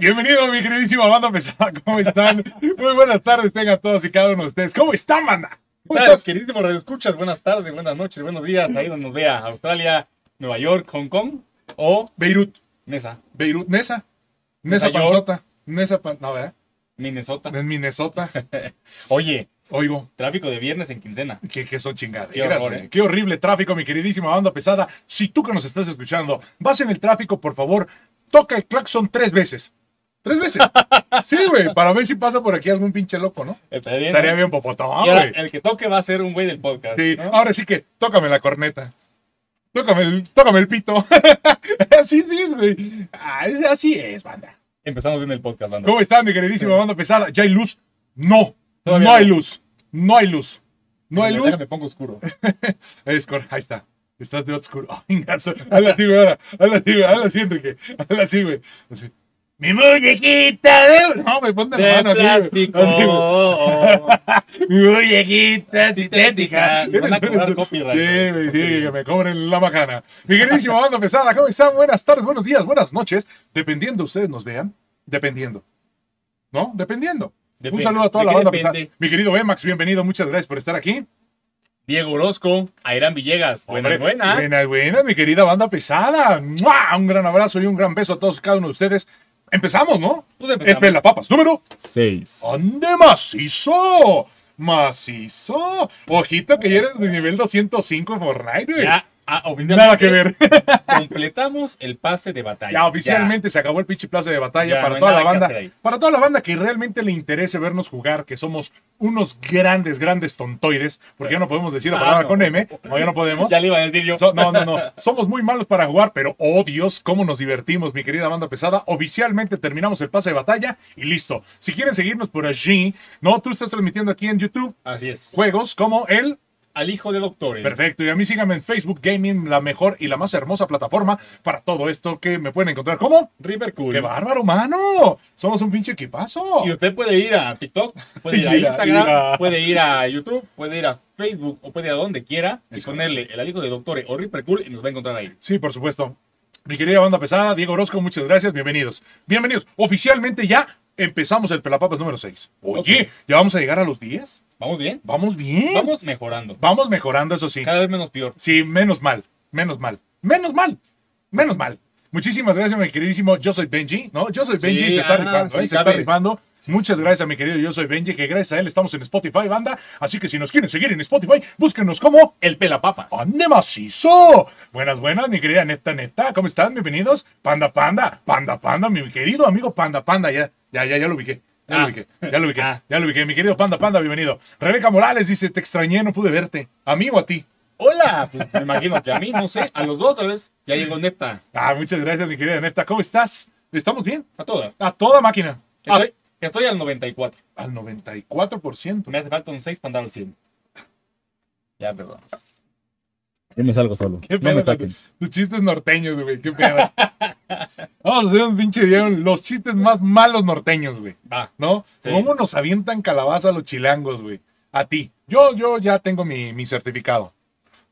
Bienvenido, mi queridísima banda pesada. ¿Cómo están? Muy buenas tardes, tengan todos y cada uno de ustedes. ¿Cómo están, banda? ¿Cómo Claro, estás? queridísimos radioescuchas, buenas tardes, buenas noches, buenos días, ahí donde nos vea, Australia, Nueva York, Hong Kong o Beirut. Mesa, Beirut. Nesa. Nesa York. Panzota. Nesa Pan... No, ¿verdad? Minnesota. En Minnesota. Oye, Oigo. tráfico de viernes en quincena. Que, que son chingaderas, Qué horror. ¿eh? Qué horrible tráfico, mi queridísima banda pesada. Si tú que nos estás escuchando vas en el tráfico, por favor, toca el claxon tres veces. Tres veces. Sí, güey, para ver si pasa por aquí algún pinche loco, ¿no? Estaría bien. Estaría ¿no? bien popotón, Y ahora, güey. el que toque va a ser un güey del podcast. Sí, ¿no? ahora sí que tócame la corneta. Tócame el, tócame el pito. así sí es, güey. Ah, así es, banda. Empezamos bien el podcast, banda. ¿Cómo están, mi queridísima banda pesada? ¿Ya hay luz? No. Todavía no hay luz. No hay luz. No hay luz. Déjame pongo oscuro. Es ahí está. Estás de oscuro. Oh, ingazo. Hazla así, güey. ahora. Hazla así, güey. Hazla así, Enrique. Hazla así, güey. Así. Mi muñequita de... No, me ponte la De mano así, güey. plástico. Güey. Mi muñequita sintética. Me van a cobrar copyright. Sí, güey, sí, que me cobren la macana. Mi queridísima banda pesada, ¿cómo están? Buenas tardes, buenos días, buenas noches. Dependiendo ustedes nos vean. Dependiendo. ¿No? Dependiendo. Un saludo a toda ¿De la banda depende? pesada. Mi querido Emax, bienvenido. Muchas gracias por estar aquí. Diego Orozco, Airán Villegas. Buenas, Hombre, buenas. Buenas, buenas, mi querida banda pesada. ¡Mua! Un gran abrazo y un gran beso a todos y cada uno de ustedes. Empezamos, ¿no? Pues empezamos. El Pelapapas, número. Seis. ¡Ande macizo! Macizo. Ojito que ya eres de nivel 205 en Fortnite, güey. Ya, ah, oficialmente Nada que ver. completamos el pase de batalla. Ya oficialmente se acabó el pinche plaza de batalla Ya, para no toda la banda. Para toda la banda que realmente le interese vernos jugar, que somos unos grandes, grandes tontoides, porque ya no podemos decir la Ah, palabra no. con M, no, ya no podemos. Ya le iba a decir yo. So- no, no, no. Somos muy malos para jugar, pero oh Dios, cómo nos divertimos, mi querida banda pesada. Oficialmente terminamos el pase de batalla y listo. Si quieren seguirnos por allí, no, tú estás transmitiendo aquí en YouTube Así es. juegos como el Al hijo de doctores. Perfecto, y a mí síganme en Facebook Gaming, la mejor y la más hermosa plataforma para todo esto que me pueden encontrar. ¿Cómo? River Cool. ¡Qué bárbaro, mano! Somos un pinche equipazo. Y usted puede ir a TikTok, puede ir a Instagram, puede ir a YouTube, puede ir a Facebook o puede ir a donde quiera y ponerle el hijo de doctores o River Cool y nos va a encontrar ahí. Sí, por supuesto. Mi querida banda pesada, Diego Orozco, muchas gracias, bienvenidos. Bienvenidos. Oficialmente ya empezamos el Pelapapas número 6. Oye. ¿ya vamos a llegar a los 10? ¿Vamos bien? Vamos bien. Vamos mejorando. Vamos mejorando, eso sí. Cada vez menos peor. Sí, menos mal, menos mal, menos mal, menos mal. Muchísimas gracias, mi queridísimo Yo Soy Benji, ¿no? Yo Soy Benji Sí, se está ah, rifando, sí, ¿eh? se está rifando. Muchas gracias a mi querido Yo Soy Benji, que gracias a él estamos en Spotify, banda. Así que si nos quieren seguir en Spotify, búsquenos como El pelapapas. ¡Ande macizo! Buenas, buenas, mi querida Neta Neta. ¿Cómo están? Bienvenidos. Panda Panda, Panda Panda, mi querido amigo Panda Panda. Ya, ya, ya, ya lo ubiqué. Ya lo Ah. ubiqué, ya lo ubiqué, Ah. ya lo ubiqué. Mi querido Panda Panda, bienvenido. Rebeca Morales dice, te extrañé, no pude verte. ¿A mí o a ti? Hola, pues me imagino que a mí, no sé, a los dos tal vez ya llegó Neta. Ah, muchas gracias, mi querida Neta. ¿Cómo estás? ¿Estamos bien? A toda. A toda máquina. Ah, Estoy, estoy al 94. al 94%. Me hace falta un 6 para andar al 100. Ya, perdón. Yo me salgo solo. ¿Qué pedo con tu- tus chistes norteños, güey? ¿Qué pedo? Vamos a hacer un pinche video. Los chistes más malos norteños, güey. Va. ¿No? Sí. ¿Cómo nos avientan calabaza los chilangos, güey? A ti. Yo, yo ya tengo mi, mi certificado.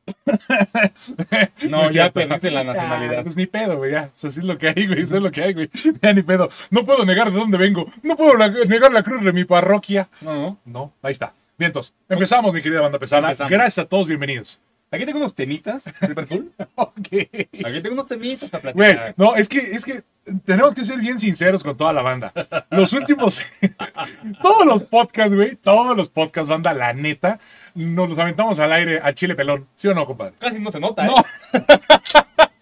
No, ya perdiste la Ah, nacionalidad. pues ni pedo, güey. Ya. O sea, así es lo que hay, güey. Eso es lo que hay, güey. Ya ni pedo. No puedo negar de dónde vengo. No puedo la- negar la cruz de mi parroquia. No, no. No, ahí está. Bien, entonces, empezamos, mi querida banda pesada. Empezamos. Gracias a todos, bienvenidos. Aquí tengo unos temitas, River Cool. Ok. Aquí tengo unos temitas para Güey, platicar. no, es que, es que tenemos que ser bien sinceros con toda la banda. Los últimos, todos los podcasts, güey, todos los podcasts, banda, la neta, nos los aventamos al aire al chile pelón. ¿Sí o no, compadre? Casi no se nota, ¿eh? No.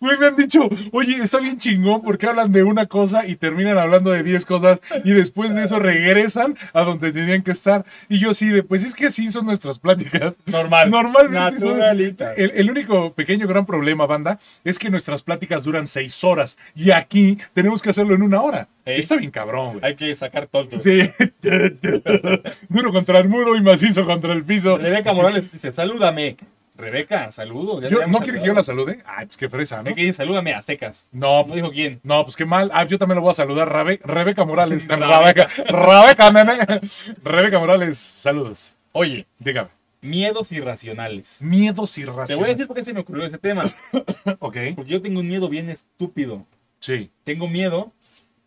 Güey, me han dicho, oye, está bien chingón porque hablan de una cosa y terminan hablando de 10 cosas y después de eso regresan a donde tenían que estar. Y yo sí, de, pues es que así son nuestras pláticas. Normal. Normalmente son- Naturalita. el, el único pequeño gran problema, banda, es que nuestras pláticas duran 6 horas y aquí tenemos que hacerlo en una hora. ¿Eh? Está bien cabrón, güey. Hay que sacar todo. Sí. Duro contra el muro y macizo contra el piso. Rebeca Morales dice, salúdame. Rebeca, te Yo, ¿No quiere que yo la salude? Ay, pues qué fresa, ¿no? Dice, salúdame a secas. No, No dijo quién. No, pues qué mal. Ah, yo también lo voy a saludar. Rabe- Rebeca Morales. Rebeca. Rebeca. Nene. Rebeca Morales, saludos. Oye, Dígame. miedos irracionales. Miedos Te irracionales. voy a decir por qué se me ocurrió ese tema. Ok. Porque yo tengo un miedo bien estúpido. Sí. Tengo miedo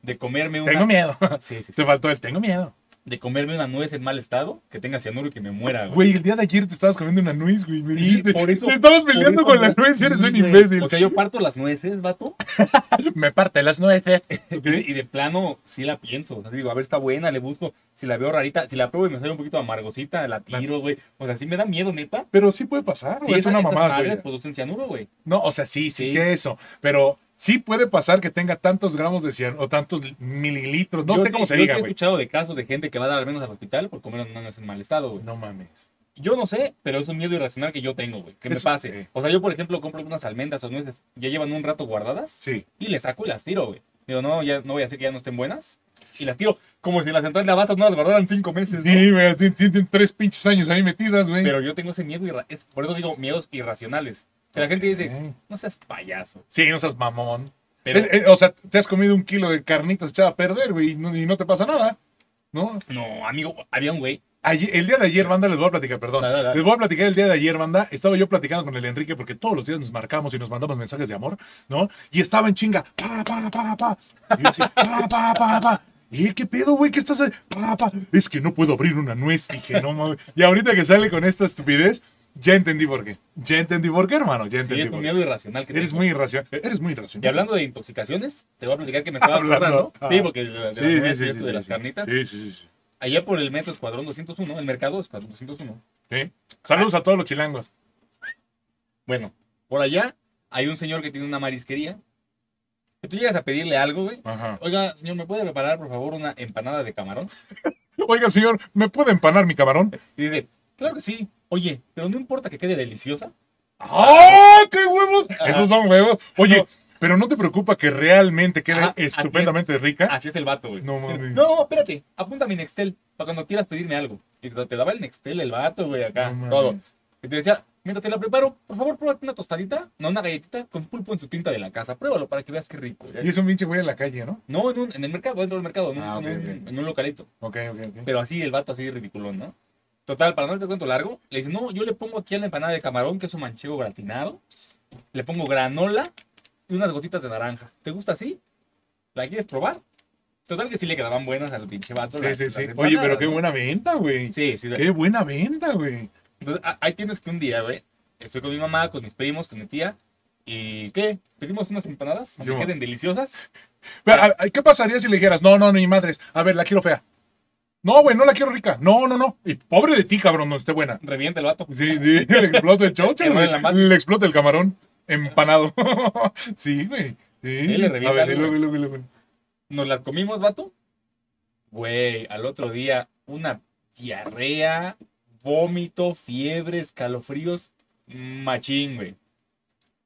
de comerme una. Tengo miedo. Sí, sí, sí. Se faltó el tengo miedo. De comerme una nuez en mal estado, que tenga cianuro y que me muera, güey. Güey, el día de ayer te estabas comiendo una nuez, güey. Me Sí, dijiste, por eso- Te estabas peleando con la nuez, eres sí, un imbécil. O sea, yo parto las nueces, vato. me parte las nueces. ¿ok? Y de plano, sí la pienso. O sea, digo, a ver, está buena, le busco. Si la veo rarita, si la pruebo y me sale un poquito amargosita, la tiro, güey. O sea, sí me da miedo, neta. Pero sí puede pasar, Sí, es una mamada. güey. producen cianuro, güey. No, o sea, sí, sí, Sí. sí, eso. Pero sí puede pasar que tenga tantos gramos de cianuro o tantos mililitros. No Yo sé cómo se yo diga, sí he güey. escuchado de casos de gente que va a dar al menos al hospital por comer nuez en mal estado, güey. No mames. Yo no sé, pero es un miedo irracional que yo tengo, güey. Que me pase. sí. O sea, yo, por ejemplo, compro unas almendras o nueces, ya llevan un rato guardadas Sí. y les saco y las tiro, güey. Digo, no, ya no voy a hacer que ya no estén buenas. Y las tiro como si en la central de abastos no las guardaran cinco meses, ¿no? Sí, güey, tien- tienen tres pinches años ahí metidas, güey. Pero yo tengo ese miedo, es, por eso digo miedos irracionales. Que la gente dice, no seas payaso. Sí, no seas mamón. Pero, Es- es- o sea, te has comido un kilo de carnitas echada a perder, güey, y no, y no te pasa nada. ¿No? no, amigo, había un güey. Ayer- el día de ayer, banda, les voy a platicar, perdón. Da, da, da. Les voy a platicar el día de ayer, banda. Estaba yo platicando con el Enrique porque todos los días nos marcamos y nos mandamos mensajes de amor, ¿no? Y estaba en chinga, pa, pa, pa, pa. Y yo decía, pa, pa, pa, pa. ¿Y qué pedo, güey? ¿Qué estás haciendo? Es que no puedo abrir una nuez, dije, no mames. Y ahorita que sale con esta estupidez, ya entendí por qué. Ya entendí por qué, hermano. Ya Sí, entendí es por un miedo irracional que Eres tengo. muy irracional. Eres muy irracional. Y hablando de intoxicaciones, te voy a platicar que me estaba Hablando, ah. Sí, porque de, Sí, sí, sí, sí, sí, de las sí. carnitas. Sí, sí, sí, sí. Allá por el metro Escuadrón 201, el mercado Escuadrón 201. Sí. Saludos a todos los chilangos. Bueno, por allá hay un señor que tiene una marisquería. Que tú llegas a pedirle algo, güey. Ajá. Oiga, señor, ¿me puede preparar, por favor, una empanada de camarón? Oiga, señor, ¿me puede empanar mi camarón? Y dice, claro que sí. Oye, pero no importa que quede deliciosa. ¡Ah, qué huevos! Ajá. Esos son huevos. Oye, No. pero no te preocupa que realmente quede Ajá, así estupendamente rica. Así es el vato, güey. No mames. No, espérate, apunta mi Nextel para cuando quieras pedirme algo. Y te daba el Nextel el vato, güey, acá, No todo. Y te decía, mientras te la preparo, por favor, pruébate una tostadita, no una galletita con pulpo en su tinta de la casa. Pruébalo para que veas qué rico. Y es un pinche güey en la calle, ¿no? No, en, un- en el mercado, dentro del mercado, en un, Ah, ok, en un- ok. en un localito. Ok, ok, ok. Pero así el vato así ridiculón, ¿no? Total, para no te cuento largo, le dice, no, yo le pongo aquí a la empanada de camarón, queso manchego gratinado, le pongo granola y unas gotitas de naranja. ¿Te gusta así? ¿La quieres probar? Total que sí le quedaban buenas al pinche vato. Sí, las- sí, las sí. Oye, pero qué buena venta, güey. Sí, sí. Qué buena venta, güey. Entonces, ahí tienes que un día, güey, estoy con mi mamá, con mis primos, con mi tía, y ¿qué? ¿Pedimos unas empanadas? Que queden deliciosas. Pero, ¿Qué pasaría si le dijeras, no, no, ni madres? A ver, la quiero fea. No, güey, no la quiero rica. No, no, no. Y pobre de ti, cabrón, no esté buena. Revienta el vato. Sí, sí, le explota el chocho, mano. Le explota el camarón empanado. sí, güey. Sí, Sí, le revienta A ver, luego, y luego. Nos las comimos, vato. Güey, al otro día, una diarrea, vómito, fiebre, escalofríos, machín, güey.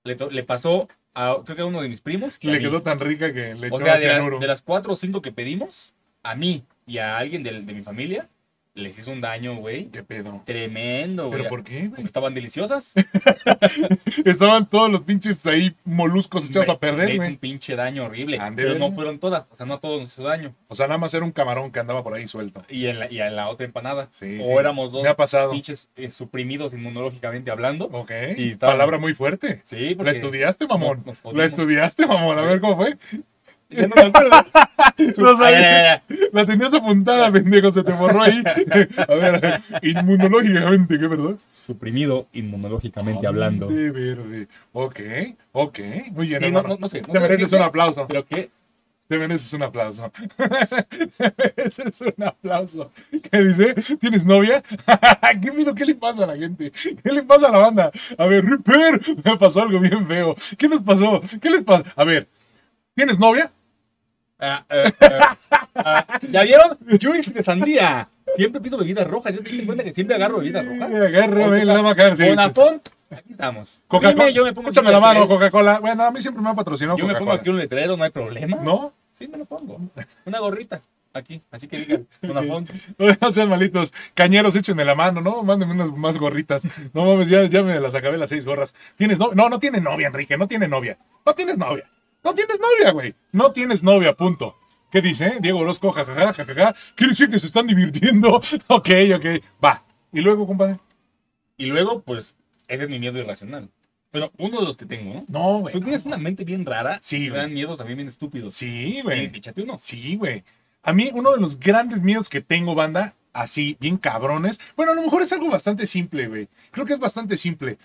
Le, le pasó a, creo que a uno de mis primos. y Le quedó tan rica que le echó sea, de, la- de las cuatro o cinco que pedimos, a mí y a alguien del- de, mi familia, les hizo un daño, güey. ¿Qué pedo? Tremendo, güey. ¿Pero por qué, Porque güey? estaban deliciosas. Estaban todos los pinches ahí moluscos echados Me- a perder, güey. un pinche daño horrible. Pero no fueron todas. O sea, no a todos nos hizo daño. O sea, nada más era un camarón que andaba por ahí suelto. Y en la, y en la otra empanada. Sí, o sí. éramos dos Me ha pasado. pinches eh, suprimidos inmunológicamente hablando. Ok. Y estaba- Palabra muy fuerte. Sí, ¿La porque... estudiaste, mamón? nos- nos ¿La estudiaste, mamón? A ver cómo fue. Ya no me acuerdo. No Ah. La tenías apuntada, pendejo, se te borró ahí. A ver, inmunológicamente, ¿qué verdad? Suprimido inmunológicamente hablando. De verde. Ok, ok. Muy bien, Sí, no, hermano. no, no sé. Te mereces un aplauso. Pero que Te mereces un aplauso. Te mereces un aplauso. ¿Qué dice? ¿Tienes novia? ¿Qué pido? ¿Qué le pasa a la gente? ¿Qué le pasa a la banda? A ver, Ripper, me pasó algo bien feo. ¿Qué nos pasó? ¿Qué les pasa? A ver, ¿tienes novia? Ah, ah, ah, ah, ¿Ya vieron? Juice de sandía. Siempre pido bebidas rojas. ¿Ya te diste cuenta que siempre agarro bebidas rojas? Agárrame la macana. Sí. Bonafont. Aquí estamos. Coca-Cola. Yo me pongo aquí la mano. Coca-Cola. Bueno, a mí siempre me ha patrocinado Yo me pongo aquí un letrero, no hay problema. ¿No? Sí, me lo pongo. Una gorrita. Aquí. Así que digan. Bonafont. No sean malitos. Cañeros, échenme la mano, ¿no? Mándenme unas más gorritas. No mames, ya, ya me las acabé las seis gorras. ¿Tienes novia? No, no tiene novia, Enrique. No tiene novia. No tienes novia. No tienes novia, güey. No tienes novia, punto. ¿Qué dice? Diego Orozco, jajaja, jajaja. Quiere decir que se están divirtiendo. Ok, ok. Va. Y luego, compadre. Y luego, pues, ese es mi miedo irracional. Pero uno de los que tengo, ¿no? No, güey. Tú tienes una mente bien rara. Sí, Me dan miedos también bien estúpidos. Sí, güey. échate uno. Sí, güey. A mí, uno de los grandes miedos que tengo, banda, así, bien cabrones. Bueno, a lo mejor es algo bastante simple, güey. Creo que es bastante simple.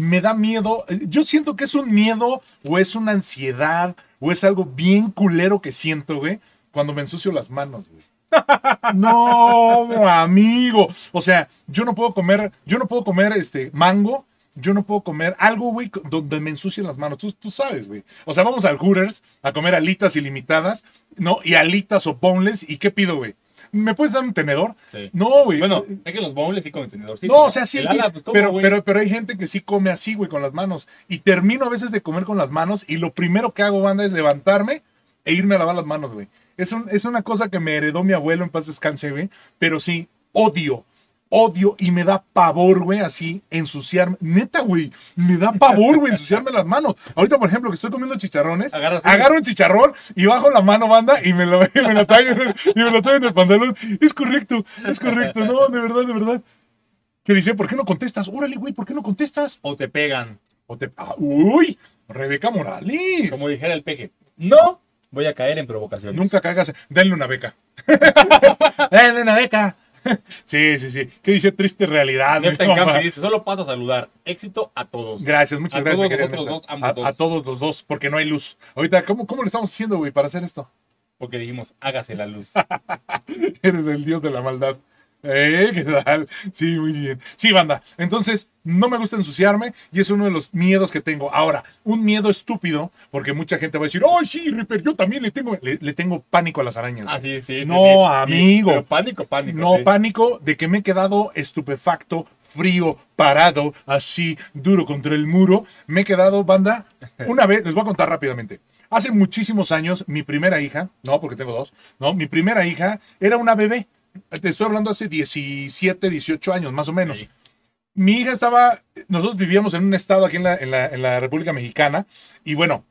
Me da miedo. eh, Yo siento que es un miedo, o es una ansiedad, o es algo bien culero que siento, güey, cuando me ensucio las manos, güey. No, amigo. O sea, yo no puedo comer, yo no puedo comer este mango. Yo no puedo comer algo, güey, donde me ensucien las manos. Tú, tú sabes, güey. O sea, vamos al Hooters a comer alitas ilimitadas, ¿no? Y alitas o boneless. ¿Y qué pido, güey? ¿Me puedes dar un tenedor? Sí. No, güey. Bueno, es que los bowls sí con el tenedor. sí, no, o sea, sí, sí, ala, pues, ¿cómo, pero, pero, pero hay gente que sí come así, güey, con las manos. Y termino a veces de comer con las manos y lo primero que hago, banda, es levantarme e irme a lavar las manos, güey. Es, un- es una cosa que me heredó mi abuelo en paz descanse, güey. Pero sí, odio, odio y me da pavor, güey, así, ensuciarme. Neta, güey, me da pavor, güey, ensuciarme las manos. Ahorita, por ejemplo, que estoy comiendo chicharrones, Agarras agarro un chicharrón y bajo la mano, banda, y me lo, y me lo traigo, en el- y me lo traigo en el pantalón. Es correcto, es correcto. No, de verdad, de verdad. Que dice, ¿por qué no contestas? Órale, güey, ¿por qué no contestas? O te pegan. O te... ah, uy, Rebeca Morales. Como dijera el peje. No voy a caer en provocaciones. Nunca cagas. Denle una beca. Denle una beca. Sí, sí, sí. ¿Qué dice triste realidad? Neta en? Campi dice, solo paso a saludar. Éxito a todos. Gracias, muchas A gracias. todos neta. dos, ambos a, dos. a todos los dos, porque no hay luz. Ahorita, ¿cómo, cómo le estamos haciendo, güey, para hacer esto? Porque dijimos, hágase la luz. Eres el dios de la maldad. ¿Eh? ¿Qué tal? Sí, muy bien. Sí, banda. Entonces, no me gusta ensuciarme y es uno de los miedos que tengo. Ahora, un miedo estúpido, porque mucha gente va a decir, ¡ay, sí, Ripper! Yo también le tengo, le, le tengo pánico a las arañas. Ah, sí, sí. No, sí, sí. amigo. Pero pánico, pánico. No, pánico de que me he quedado estupefacto, frío, parado, así, duro contra el muro. Me he quedado, banda, una vez, les voy a contar rápidamente. Hace muchísimos años, mi primera hija, no, porque tengo dos, no, mi primera hija era una bebé. Te estoy hablando hace 17, 18 años, más o menos. Sí. Mi hija estaba, nosotros vivíamos en un estado aquí en la, en la, en la República Mexicana, y bueno,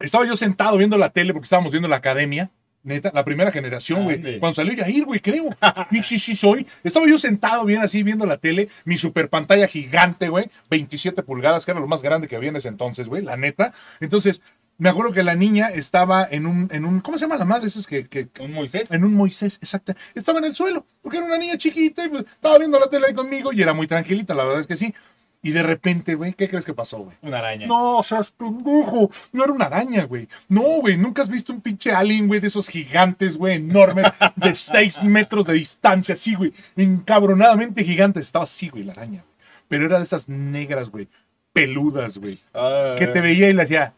estaba yo sentado viendo la tele porque estábamos viendo la academia. Neta, la primera generación, güey. Cuando salió Yair, güey, creo. Sí, sí, sí, soy. Estaba yo sentado bien así viendo la tele, mi super pantalla gigante, güey, 27 pulgadas, que era lo más grande que había en ese entonces, güey, la neta. Entonces, me acuerdo que la niña estaba en un, en un, ¿cómo se llama la madre? Esas que, que, Un Moisés. en un Moisés, exacto. Estaba en el suelo, porque era una niña chiquita y pues, estaba viendo la tele ahí conmigo y era muy tranquilita, la verdad es que sí. Y de repente, güey, ¿qué crees que pasó, güey? Una araña. No, seas pendejo. No era una araña, güey. No, güey. Nunca has visto un pinche alien, güey, de esos gigantes, güey, enormes, de 6 metros de distancia, así, güey. Encabronadamente gigantes. Estaba así, güey, la araña. Pero era de esas negras, güey. Peludas, güey. Ah, Que te veía y le hacía.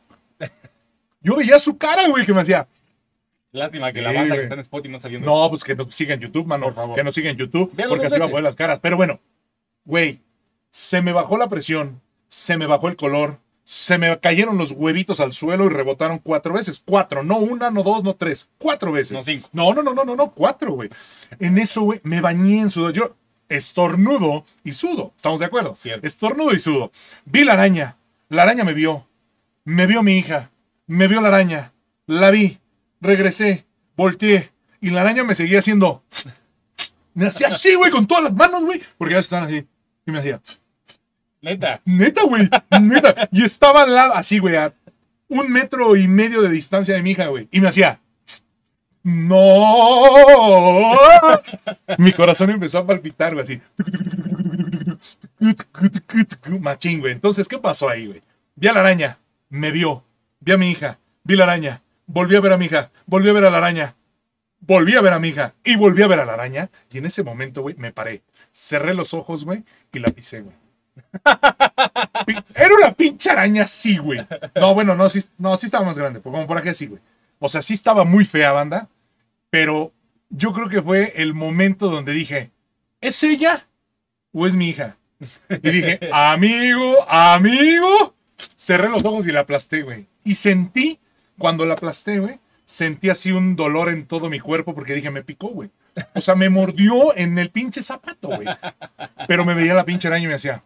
Yo veía su cara, güey, que me hacía. Lástima que Sí, la banda güey. que está en Spotify no está viendo. No, pues que nos siga en YouTube, mano. Por favor. Que nos siga en YouTube. Porque así va a poner las caras. Pero bueno, güey, se me bajó la presión, se me bajó el color, se me cayeron los huevitos al suelo y rebotaron cuatro veces. Cuatro, no una, no dos, no tres. Cuatro veces. No cinco. No, no, no, no, no, no, cuatro, güey. En eso, güey, me bañé en sudor. Yo estornudo y sudo. ¿Estamos de acuerdo? Cierto. Estornudo y sudo. Vi la araña. La araña me vio. Me vio mi hija. Me vio la araña. La vi. Regresé. Volteé. Y la araña me seguía haciendo. Me hacía así, güey, con todas las manos, güey. Porque ya están así. Y me hacía. Neta. Neta, güey. Neta. Y estaba al lado, así, güey, a un metro y medio de distancia de mi hija, güey. Y me hacía. ¡No! Mi corazón empezó a palpitar, güey, así. Machín, güey. Entonces, ¿qué pasó ahí, güey? Vi a la araña, me vio. Vi a mi hija, vi la araña. Volví a ver a mi hija, volví a ver a la araña. Volví a ver a mi hija y volví a ver a la araña. Y en ese momento, güey, me paré. Cerré los ojos, güey, y la pisé, güey. Era una pinche araña así, güey. No, bueno, no, sí, no, sí estaba más grande, pues, como por aquí así, güey. O sea, sí estaba muy fea, banda. Pero yo creo que fue el momento donde dije, ¿es ella o es mi hija? Y dije, amigo, amigo. Cerré los ojos y la aplasté, güey. Y sentí, cuando la aplasté, güey, sentí así un dolor en todo mi cuerpo porque dije, me picó, güey. O sea, me mordió en el pinche zapato, güey. Pero me veía la pinche araña y me hacía.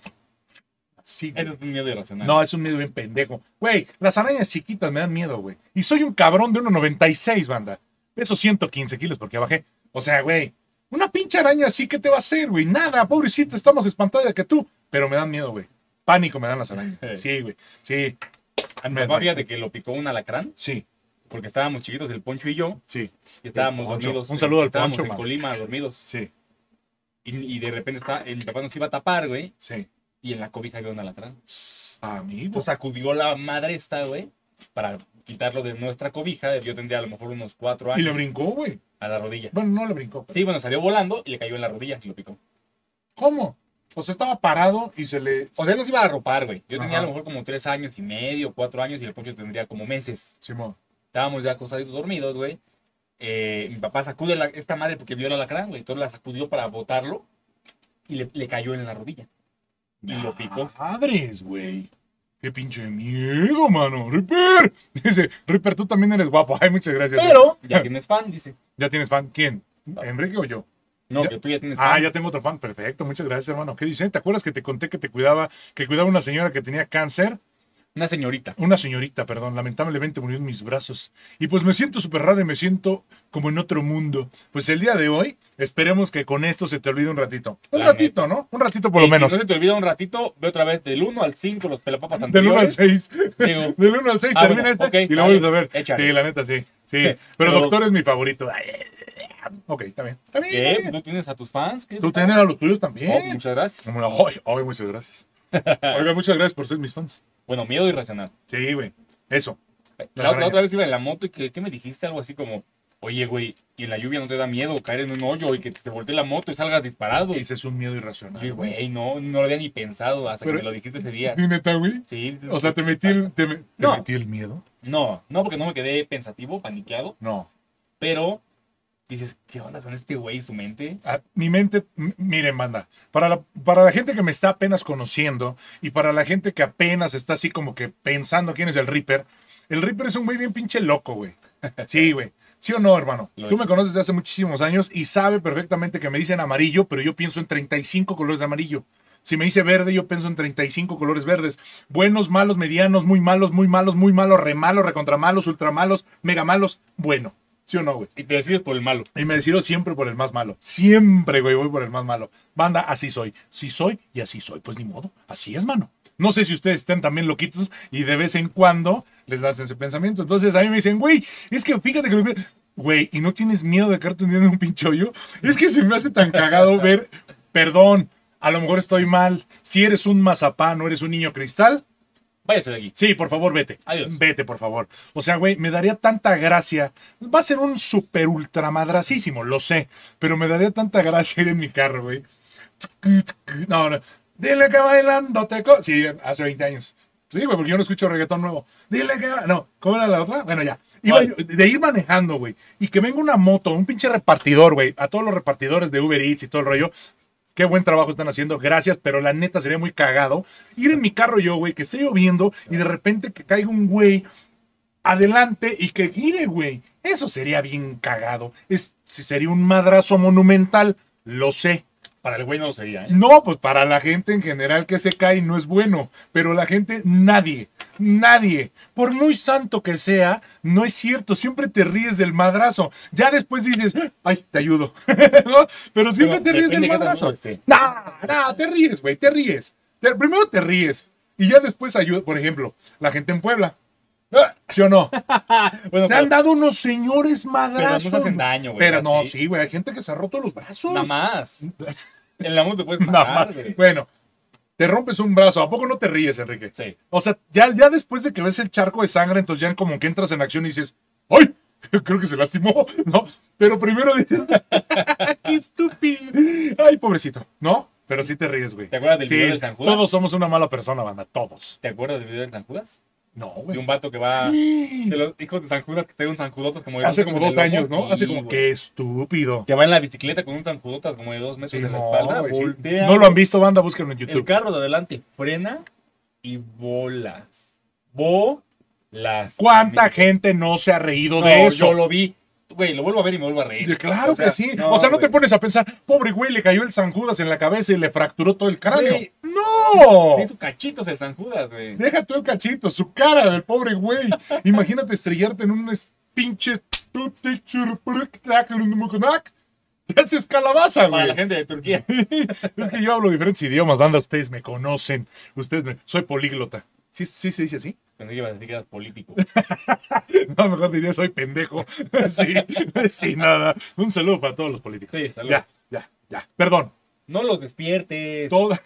Así, güey. Eso es un miedo irracional. No, es un miedo bien pendejo. Güey, las arañas chiquitas me dan miedo, güey. Y soy un cabrón de 1,96, banda. Peso 115 kilos porque bajé. O sea, güey, una pinche araña así, ¿qué te va a hacer, güey? Nada, pobrecita, está más espantada que tú. Pero me dan miedo, güey. Pánico me dan las arañas. Sí, güey. Sí. A mi Me- papá, fíjate que lo picó un alacrán, Sí, porque estábamos chiquitos, el Poncho y yo, sí, y estábamos dormidos. Un saludo al estábamos Poncho, en man. Colima, dormidos. sí, Y, y de repente está, mi papá nos iba a tapar, güey, sí. y en la cobija había un alacrán. Amigo. Entonces sacudió la madre esta, güey, para quitarlo de nuestra cobija. Yo tendría a lo mejor unos cuatro Y le años brincó, güey. a la rodilla. Bueno, no le brincó. pero- Sí, bueno, salió volando y le cayó en la rodilla y lo picó. ¿Cómo? O sea, estaba parado y se le. O sea, él nos iba a arropar, güey. Yo tenía a lo mejor como tres años y medio, cuatro años, y el poncho tendría como meses. Simón. Estábamos ya acostaditos dormidos, güey. Eh, mi papá sacude la- esta madre porque vio el alacrán, güey. Entonces la sacudió para botarlo y le, le cayó en la rodilla. Y lo picó. Madres, güey. Qué pinche miedo, mano. Ripper. Dice, Ripper, tú también eres guapo. Ay, muchas gracias. Pero ya tienes fan, dice. ¿Ya tienes fan? ¿Quién? ¿Enrique o yo? No, que tú ya tienes fan. Ah, ya tengo otro fan. Perfecto, muchas gracias, hermano. ¿Qué dice? ¿Te acuerdas que te conté que te cuidaba, que cuidaba una señora que tenía cáncer? Una señorita. Una señorita, perdón, lamentablemente murió en mis brazos. Y pues me siento súper raro y me siento como en otro mundo. Pues el día de hoy, esperemos que con esto se te olvide un ratito. Un La ratito, ¿no? Un ratito por lo menos. Si no se te olvida un ratito, ve otra vez del 1 al 5 los pelapapas Del 1 al anteriores. 6. Digo, Del 1 al 6 Ah, termina bueno, este ok, y lo vuelves a ver. échale. Sí, la neta, sí. Sí. Pero, Pero- Doctor es mi favorito. Ok, está bien. Está bien. está ¿qué? bien. ¿Tú tienes a tus fans? ¿Qué? Tú tienes a los tuyos Oh, también. muchas gracias. Como la- Ay, ay, muchas gracias. Oiga, muchas gracias por ser mis fans. Bueno, miedo irracional. Sí, güey. Eso. La, otra vez iba en la moto y que, ¿qué me dijiste? Algo así como, oye, güey, y en la lluvia no te da miedo caer en un hoyo y que te voltee la moto y salgas disparado. Ese es un miedo irracional. Güey, no, no lo había ni pensado hasta Pero- que me lo dijiste ese día. Sí, neta, güey. Sí, sí, O sea, te metí el, te, me- te No. metí el miedo. No, no, porque no me quedé pensativo, paniqueado, No. pero dices, ¿qué onda con este güey y su mente? Ah, mi mente, miren, banda, para la, para la gente que me está apenas conociendo y para la gente que apenas está así como que pensando quién es el Reaper, el Reaper es un güey bien pinche loco, güey. Sí, güey. ¿Sí o no, hermano? Lo Tú es. me conoces desde hace muchísimos años y sabe perfectamente que me dicen amarillo, pero yo pienso en 35 colores de amarillo. Si me dice verde, yo pienso en 35 colores verdes. Buenos, malos, medianos, muy malos, muy malos, muy malos, re malos, recontra malos, ultra malos, mega malos. Bueno. ¿Sí o no, güey? Y te decides por el malo. Y me decido siempre por el más malo. Siempre, güey, voy por el más malo. Banda, así soy. Sí soy y así soy. Pues ni modo. Así es, mano. No sé si ustedes estén también loquitos y de vez en cuando les hacen ese pensamiento. Entonces a mí me dicen, güey, es que fíjate que... lo que-". Güey, ¿y no tienes miedo de caerte un día en un pinche hoyo? Es que se me hace tan cagado ver... Perdón, a lo mejor estoy mal. Si eres un mazapán o eres un niño cristal, Váyase de aquí. Sí, por favor, vete. Adiós. Vete, por favor. O sea, güey, me daría tanta gracia. Va a ser un super ultra madrasísimo, lo sé. Pero me daría tanta gracia ir en mi carro, güey. No, no. Dile que bailando te co Sí, hace 20 años. Sí, güey, porque yo no escucho reggaetón nuevo. Dile que. No, ¿cómo era la otra? Bueno, ya. Iba ¿Cuál? yo- de ir manejando, güey. Y que venga una moto, un pinche repartidor, güey. A todos los repartidores de Uber Eats y todo el rollo. Qué buen trabajo están haciendo, gracias, pero la neta sería muy cagado ir en mi carro yo, güey, que esté lloviendo y de repente que caiga un güey adelante y que gire, güey. Eso sería bien cagado. Es, sería un madrazo monumental, lo sé. Para el güey no lo sería, ¿eh? No, pues para la gente en general que se cae no es bueno, pero la gente, nadie, nadie, por muy santo que sea, no es cierto, siempre te ríes del madrazo. Ya después dices, ay, te ayudo, ¿no? Pero siempre Pero te ríes del madrazo. esté. No, no, te ríes, güey, te ríes. Te- primero te ríes y ya después ayuda, por ejemplo, la gente en Puebla. Ah, ¿Sí o no? Bueno, se han pero- dado unos señores madrazos. se hacen daño, güey, Pero no, sí, güey, hay gente que se ha roto los brazos. Nada más. En la moto puedes Nada matar, más. güey. Bueno, te rompes un brazo. ¿A poco no te ríes, Enrique? Sí. O sea, ya, ya después de que ves el charco de sangre, entonces ya como que entras en acción y dices, ¡ay! Creo que se lastimó, ¿no? Pero primero dices, ¡qué estúpido! ¡Ay, pobrecito! ¿No? Pero sí te ríes, güey. ¿Te acuerdas del Sí, video del San Judas? todos somos una mala persona, banda. Todos. ¿Te acuerdas del video del San Judas? No, De güey. un vato que va. De los hijos de San Judas que trae un San Judotas como de Hace como dos el años. ¿no? Hace como, güey. qué estúpido. Que va en la bicicleta con un San Judotas como de dos metros Sí, en la no, espalda. güey, sí. voltea. No lo han visto, banda, búsquenlo en El YouTube. carro de adelante frena y bolas. Bolas. ¿Cuánta gente no se ha reído No, de eso? Yo lo vi. Güey, lo vuelvo a ver y me vuelvo a reír. Claro O sea, que sí. o sea, no te güey. pones a pensar, pobre güey, le cayó el San Judas en la cabeza y le fracturó todo el cráneo. Güey. ¡No! Se hizo cachitos el San Judas, güey. Deja tú el cachito, su cara del pobre güey. Imagínate estrellarte en un pinche. te haces calabaza, Para la güey. gente de Turquía. Es que yo hablo diferentes idiomas, banda, ustedes me conocen. Ustedes me... Soy políglota. ¿Sí, sí se dice así? Pensé que a decir que eras político. No, mejor diría soy pendejo. Sí, sí, nada. Un saludo para todos los políticos. Sí, saludos. Ya, ya, ya. Perdón. No los despiertes. Todo-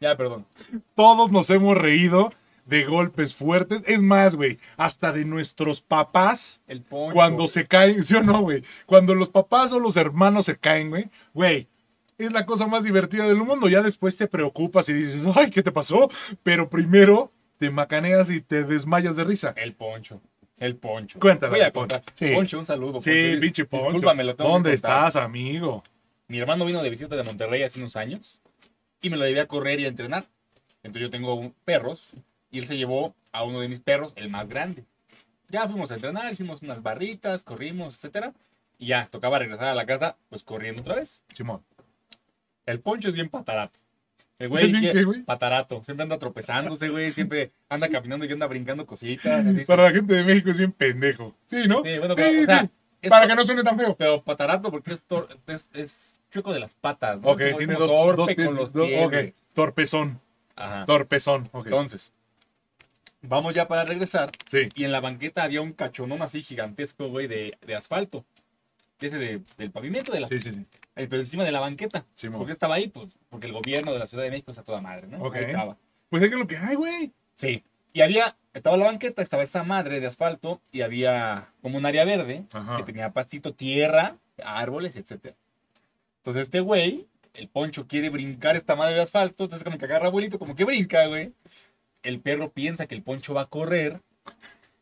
Ya, perdón. todos nos hemos reído de golpes fuertes. Es más, güey, hasta de nuestros papás El poncho. cuando se caen, ¿sí o no, güey? Cuando los papás o los hermanos se caen, güey, güey, es la cosa más divertida del mundo. Ya después te preocupas y dices, ay, ¿qué te pasó? Pero primero te macaneas y te desmayas de risa. El poncho. El poncho. Cuéntala, Voy a Poncho. contar. Sí. Poncho, un saludo. Sí, pinche poncho. Discúlpame, lo tengo ¿Dónde estás, amigo? Mi hermano vino de visita de Monterrey hace unos años y me lo llevé a correr y a entrenar. Entonces yo tengo un- perros y él se llevó a uno de mis perros, el más grande. Ya fuimos a entrenar, hicimos unas barritas, corrimos, etcétera. Y ya, tocaba regresar a la casa, pues corriendo otra vez. Simón. El poncho es bien patarato. El ¿Es güey, bien que- qué, güey? patarato. Siempre anda tropezándose, güey. Siempre anda caminando y anda brincando cositas. así, Para la gente de México es bien pendejo. Sí, ¿no? Sí, bueno, pero, o sea, Para que no suene tan feo. Pero patarato porque es, tor- es, es chueco de las patas. ¿no? Ok, Como- tiene como dos, torpe dos pies. con los dos- pies, ok, güey. torpezón. Ajá. Torpezón. ok. Entonces, vamos ya para regresar. Sí. Y en la banqueta había un cachonón así gigantesco, güey, de, de asfalto. Ese de- del pavimento, de la, Sí, sí, sí. eh, pero encima de la banqueta. Sí, mo. ¿Por qué estaba ahí? Pues porque el gobierno de la Ciudad de México está toda madre, ¿no? Ok. Ahí estaba. Pues es que lo que hay, güey. Sí. Y había, estaba la banqueta, estaba esa madre de asfalto y había como un área verde Ajá. que tenía pastito, tierra, árboles, etc. Entonces este güey, el poncho quiere brincar esta madre de asfalto, entonces como que agarra abuelito, como que brinca, güey. El perro piensa que el poncho va a correr.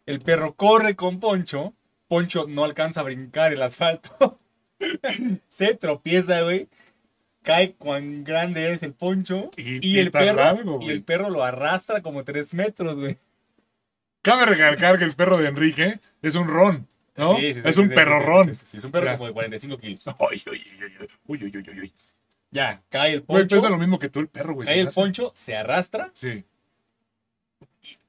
El perro corre con poncho. Poncho no alcanza a brincar el asfalto. Se tropieza, güey. Cae cuán grande es el poncho. Y- Y, y el perro. largo, y güey. el perro lo arrastra como tres metros, güey. Cabe recalcar que el perro de Enrique es un ron, ¿no? Sí, sí, sí, es un perro ron. Es un perro como de 45 kilos. Uy, uy, uy, uy, uy, uy, uy, uy. Ya, cae el Güey, poncho. pesa lo mismo que tú el perro, güey. cae el poncho, se arrastra. Sí.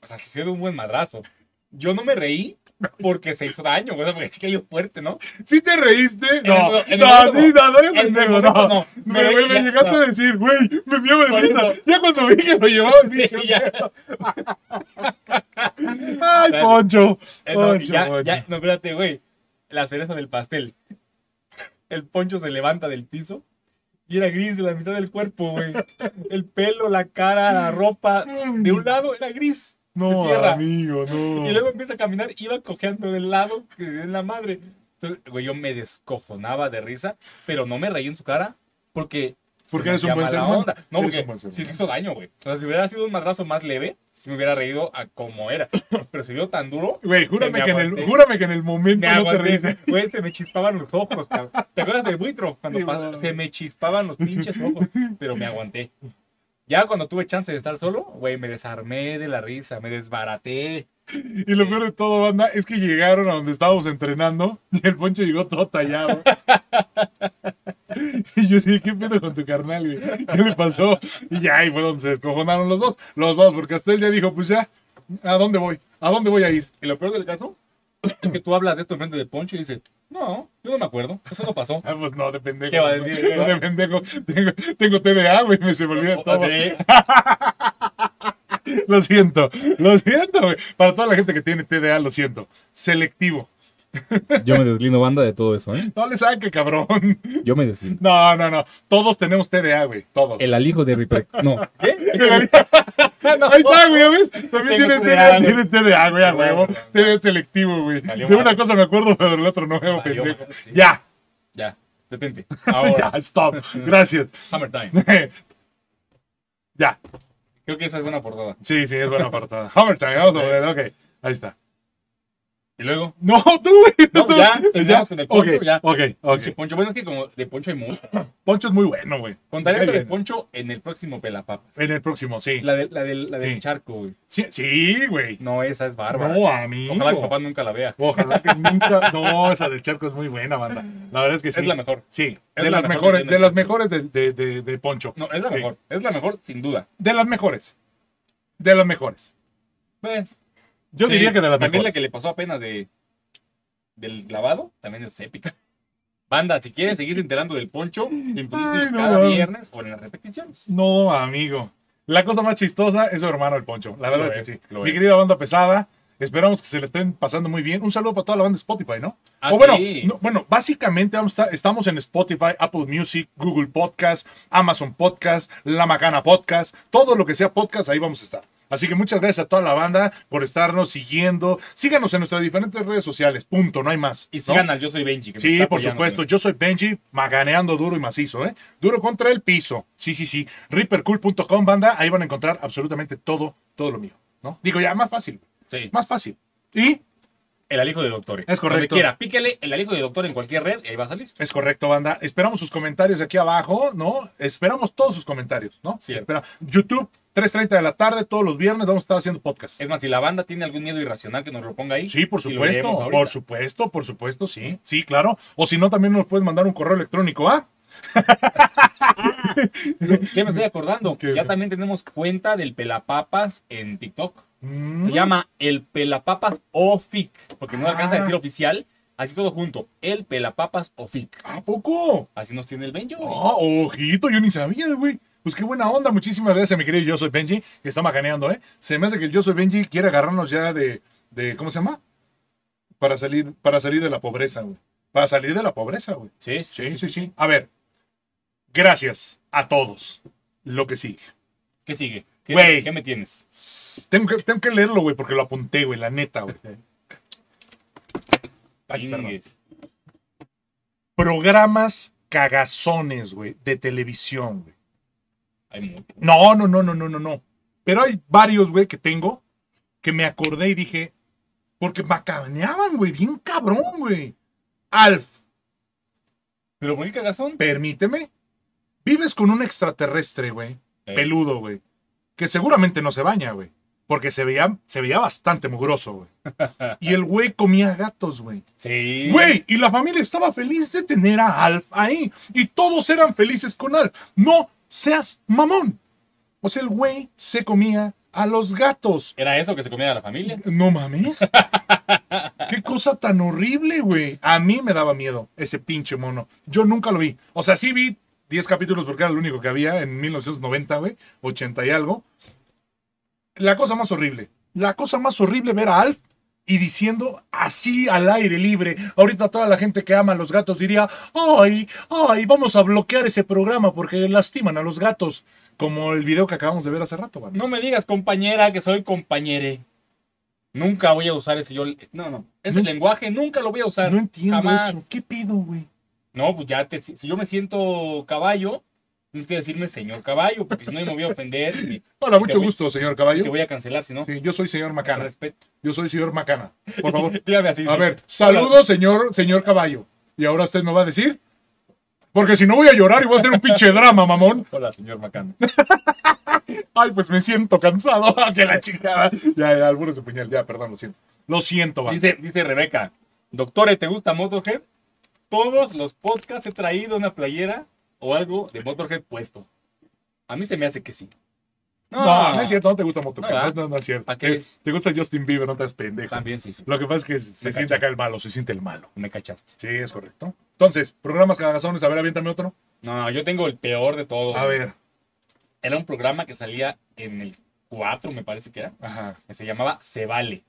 O sea, se dio un buen madrazo. Yo no me reí porque se hizo daño, güey. Porque sí cayó fuerte, ¿no? ¿Sí te reíste? No, no, no. no, no, no. no. Me, llegaste a decir, güey, me risa. eso. Ya cuando vi que lo llevaba, dije, ay, Poncho. Eh, Poncho. ya, no, espérate, güey. La cereza del pastel. El poncho se levanta del piso y era gris de la mitad del cuerpo, güey. El pelo, la cara, la ropa. De un lado era gris. No, de tierra. amigo, no. Y luego empieza a caminar, iba cojeando del lado que de la madre. Entonces, güey, yo me descojonaba de risa, pero no me reí en su cara porque. Porque eres un buen ser onda. No, porque sí se hizo daño, güey. O sea, si hubiera sido un madrazo más leve, sí me hubiera reído a como era. Pero se dio tan duro. Güey, júrame me que, en el, júrame que en el momento Me no te reíste. güey, se me chispaban los ojos, cabrón. ¿Te acuerdas del buitro? Cuando Sí, pa- güey. se me chispaban los pinches ojos, pero me aguanté. Ya cuando tuve chance de estar solo, güey, me desarmé de la risa, me desbaraté. Y lo peor de todo, banda, es que llegaron a donde estábamos entrenando y el poncho llegó todo tallado. y yo sí, ¿qué pedo con tu carnal, güey? ¿Qué le pasó? Y ya ahí fue donde se descojonaron los dos. Los dos, porque hasta él ya dijo, pues ya, ¿a dónde voy? ¿A dónde voy a ir? Y lo peor del caso que tú hablas de esto enfrente de Poncho y dices, no, yo no me acuerdo, eso no pasó. Ah, pues no, de pendejo. ¿Qué va a decir? No, de pendejo. Tengo, tengo TDA, güey, me se me olvida todo. Sí. Lo siento, lo siento, güey. Para toda la gente que tiene TDA, lo siento. Selectivo. Yo me deslindo banda de todo eso, ¿eh? No le saque, cabrón. Yo me deslindo. No, no, no. Todos tenemos TDA, güey. Todos. El alijo de Ripper. No. ¿Qué? Ahí está, güey, ¿ya ves? También tienes TDA, tienes TDA, güey, a huevo. TDA selectivo, güey. De una cosa me acuerdo, pero del otro no veo, pendejo. Ya, Ya, detente. Ahora, ya, stop. Gracias. Hammer Time. ya. Creo que esa es buena portada. Sí, sí, es buena apartada. Hammer time, vamos a ver, ok. Ahí está. Y luego, No, tú, güey. No, ya, terminamos con el Poncho, ya. Ok, ok. Poncho, bueno, es que como de Poncho hay mucho. Poncho es muy bueno, güey. Contaré cae de. Poncho en el próximo Pelapapas. En el próximo, sí. La, de, la, del, la del Sí. charco, güey. Sí, sí, güey. No, esa es bárbara. No, amigo. Ojalá mi papá nunca la vea. Ojalá que nunca. No, esa del charco es muy buena, banda. La verdad es que sí. Es la mejor. Sí, Es de la las mejor mejores, de las mejores de, de, de, de Poncho. No, es la Sí. mejor. Es la mejor, sin duda. De las mejores. De las mejores. Bueno, Yo sí, diría que de las También mejores. la que le pasó apenas de del clavado, también es épica. Banda, si quieren seguirse enterando del poncho, sintonícenos Ay, no, cada no. viernes o en las repeticiones. No, amigo. La cosa más chistosa es su hermano el Poncho. La verdad Lo que es, sí. Mi querida banda pesada. Esperamos que se le estén pasando muy bien. Un saludo para toda la banda de Spotify, ¿no? Ah, o bueno, sí. no, bueno, básicamente vamos a estar- estamos en Spotify, Apple Music, Google Podcast, Amazon Podcast, La Macana Podcast, todo lo que sea podcast, ahí vamos a estar. Así que muchas gracias a toda la banda por estarnos siguiendo. Síganos en nuestras diferentes redes sociales, punto, no hay más. Y ¿no? sigan al Yo Soy Benji. que Sí, por supuesto. mucho. Yo soy Benji, maganeando duro y macizo, ¿eh? Duro contra el piso. Sí, sí, sí. Reapercool.com, banda. Ahí van a encontrar absolutamente todo, todo lo mío, ¿no? Digo, ya, más fácil. Sí. Más fácil. Y El alijo de doctor. Es correcto. Donde quiera, píquele el alijo de doctor en cualquier red y ahí va a salir. es correcto, banda. Esperamos sus comentarios aquí abajo, ¿no? Esperamos todos sus comentarios, ¿no? Sí. Espera. YouTube, 3.30 de la tarde, todos los viernes vamos a estar haciendo podcast. Es más, si la banda tiene algún miedo irracional que nos lo ponga ahí. Sí, por supuesto, por supuesto, por supuesto, sí, sí, claro. O si no, también nos puedes mandar un correo electrónico, ¿ah? ¿Qué me estoy acordando? Ya también tenemos cuenta del Pelapapas en TikTok. Se llama el Pelapapas Ofic, porque no alcanza a Ah. decir oficial. Así todo junto, el Pelapapas Ofic. ¿A poco? Así nos tiene el Benjo. güey. Ah, ojito, yo ni sabía, güey. Pues qué buena onda. Muchísimas gracias, mi querido Yo Soy Benji, que está macaneando, ¿eh? Se me hace que el Yo Soy Benji quiere agarrarnos ya de, de ¿cómo se llama? Para salir, para salir de la pobreza, güey. Para salir de la pobreza, güey. Sí, Sí, sí, sí. A ver, gracias a todos. Lo que sigue. ¿Qué sigue? ¿Qué, Güey. ¿Qué me tienes? Tengo que, tengo que leerlo, güey, porque lo apunté, güey, la neta, güey. Ay, perdón. Programas cagazones, güey, de televisión, güey. Mucho. No, no, no, no, no, no, no. Pero hay varios, güey, que tengo que me acordé y dije, porque macaneaban, güey, bien cabrón, güey. Alf, Pero qué cagazón. permíteme. Vives con un extraterrestre, güey, Eh, peludo, güey, que seguramente no se baña, güey, porque se veía, se veía bastante mugroso, güey. Y el güey comía gatos, güey. Sí. Güey, y la familia estaba feliz de tener a Alf ahí. Y todos eran felices con Alf. No seas mamón. O sea, el güey se comía a los gatos. ¿Era eso que se comía a la familia? No mames. Qué cosa tan horrible, güey. A mí me daba miedo ese pinche mono. Yo nunca lo vi. O sea, sí vi 10 capítulos porque era el único que había en 1990, güey. 80 y algo. La cosa más horrible. La cosa más horrible ver a Alf y diciendo así al aire libre. Ahorita toda la gente que ama a los gatos diría, ay, ay, vamos a bloquear ese programa porque lastiman a los gatos. Como el video que acabamos de ver hace rato, güey. No me digas, compañera, que soy compañere. Nunca voy a usar ese yo. No, no. Ese No- lenguaje nunca lo voy a usar. No entiendo Jamás. eso. ¿Qué pedo, güey? No, pues ya te, si yo me siento caballo, tienes que decirme señor caballo, porque si no me voy a ofender y Hola, mucho voy- gusto, señor Caballo. te voy a cancelar, si no. Sí, yo soy señor Macana. Respeto. Yo soy señor Macana. Por favor. Dígame así. A ver, saludos, señor, señor Caballo. Y ahora usted me va a decir. Porque si no voy a llorar y voy a hacer un pinche drama, mamón. Hola, señor Macán. Ay, pues me siento cansado. que la chingada. Ya, ya, algunos de puñal. Ya, perdón, lo siento. Lo siento, va. Dice, dice Rebeca, doctore, ¿te gusta Motorhead? Todos los podcasts he traído una playera o algo de Motorhead puesto. A mí se me hace que sí. No, no es cierto, no te gusta Motorhead. No, No, no, no es cierto. ¿Para qué? Te, te gusta Justin Bieber, no te das pendejo. También sí, sí. Lo que pasa es que se siente acá el malo, se siente el malo. Me cachaste. Sí, es correcto. Entonces, programas cagazones. A ver, aviéntame otro. No, no, yo tengo el peor de todos. A ver. Era un programa que salía en el 4, me parece que era. Ajá. Que se llamaba Se Vale.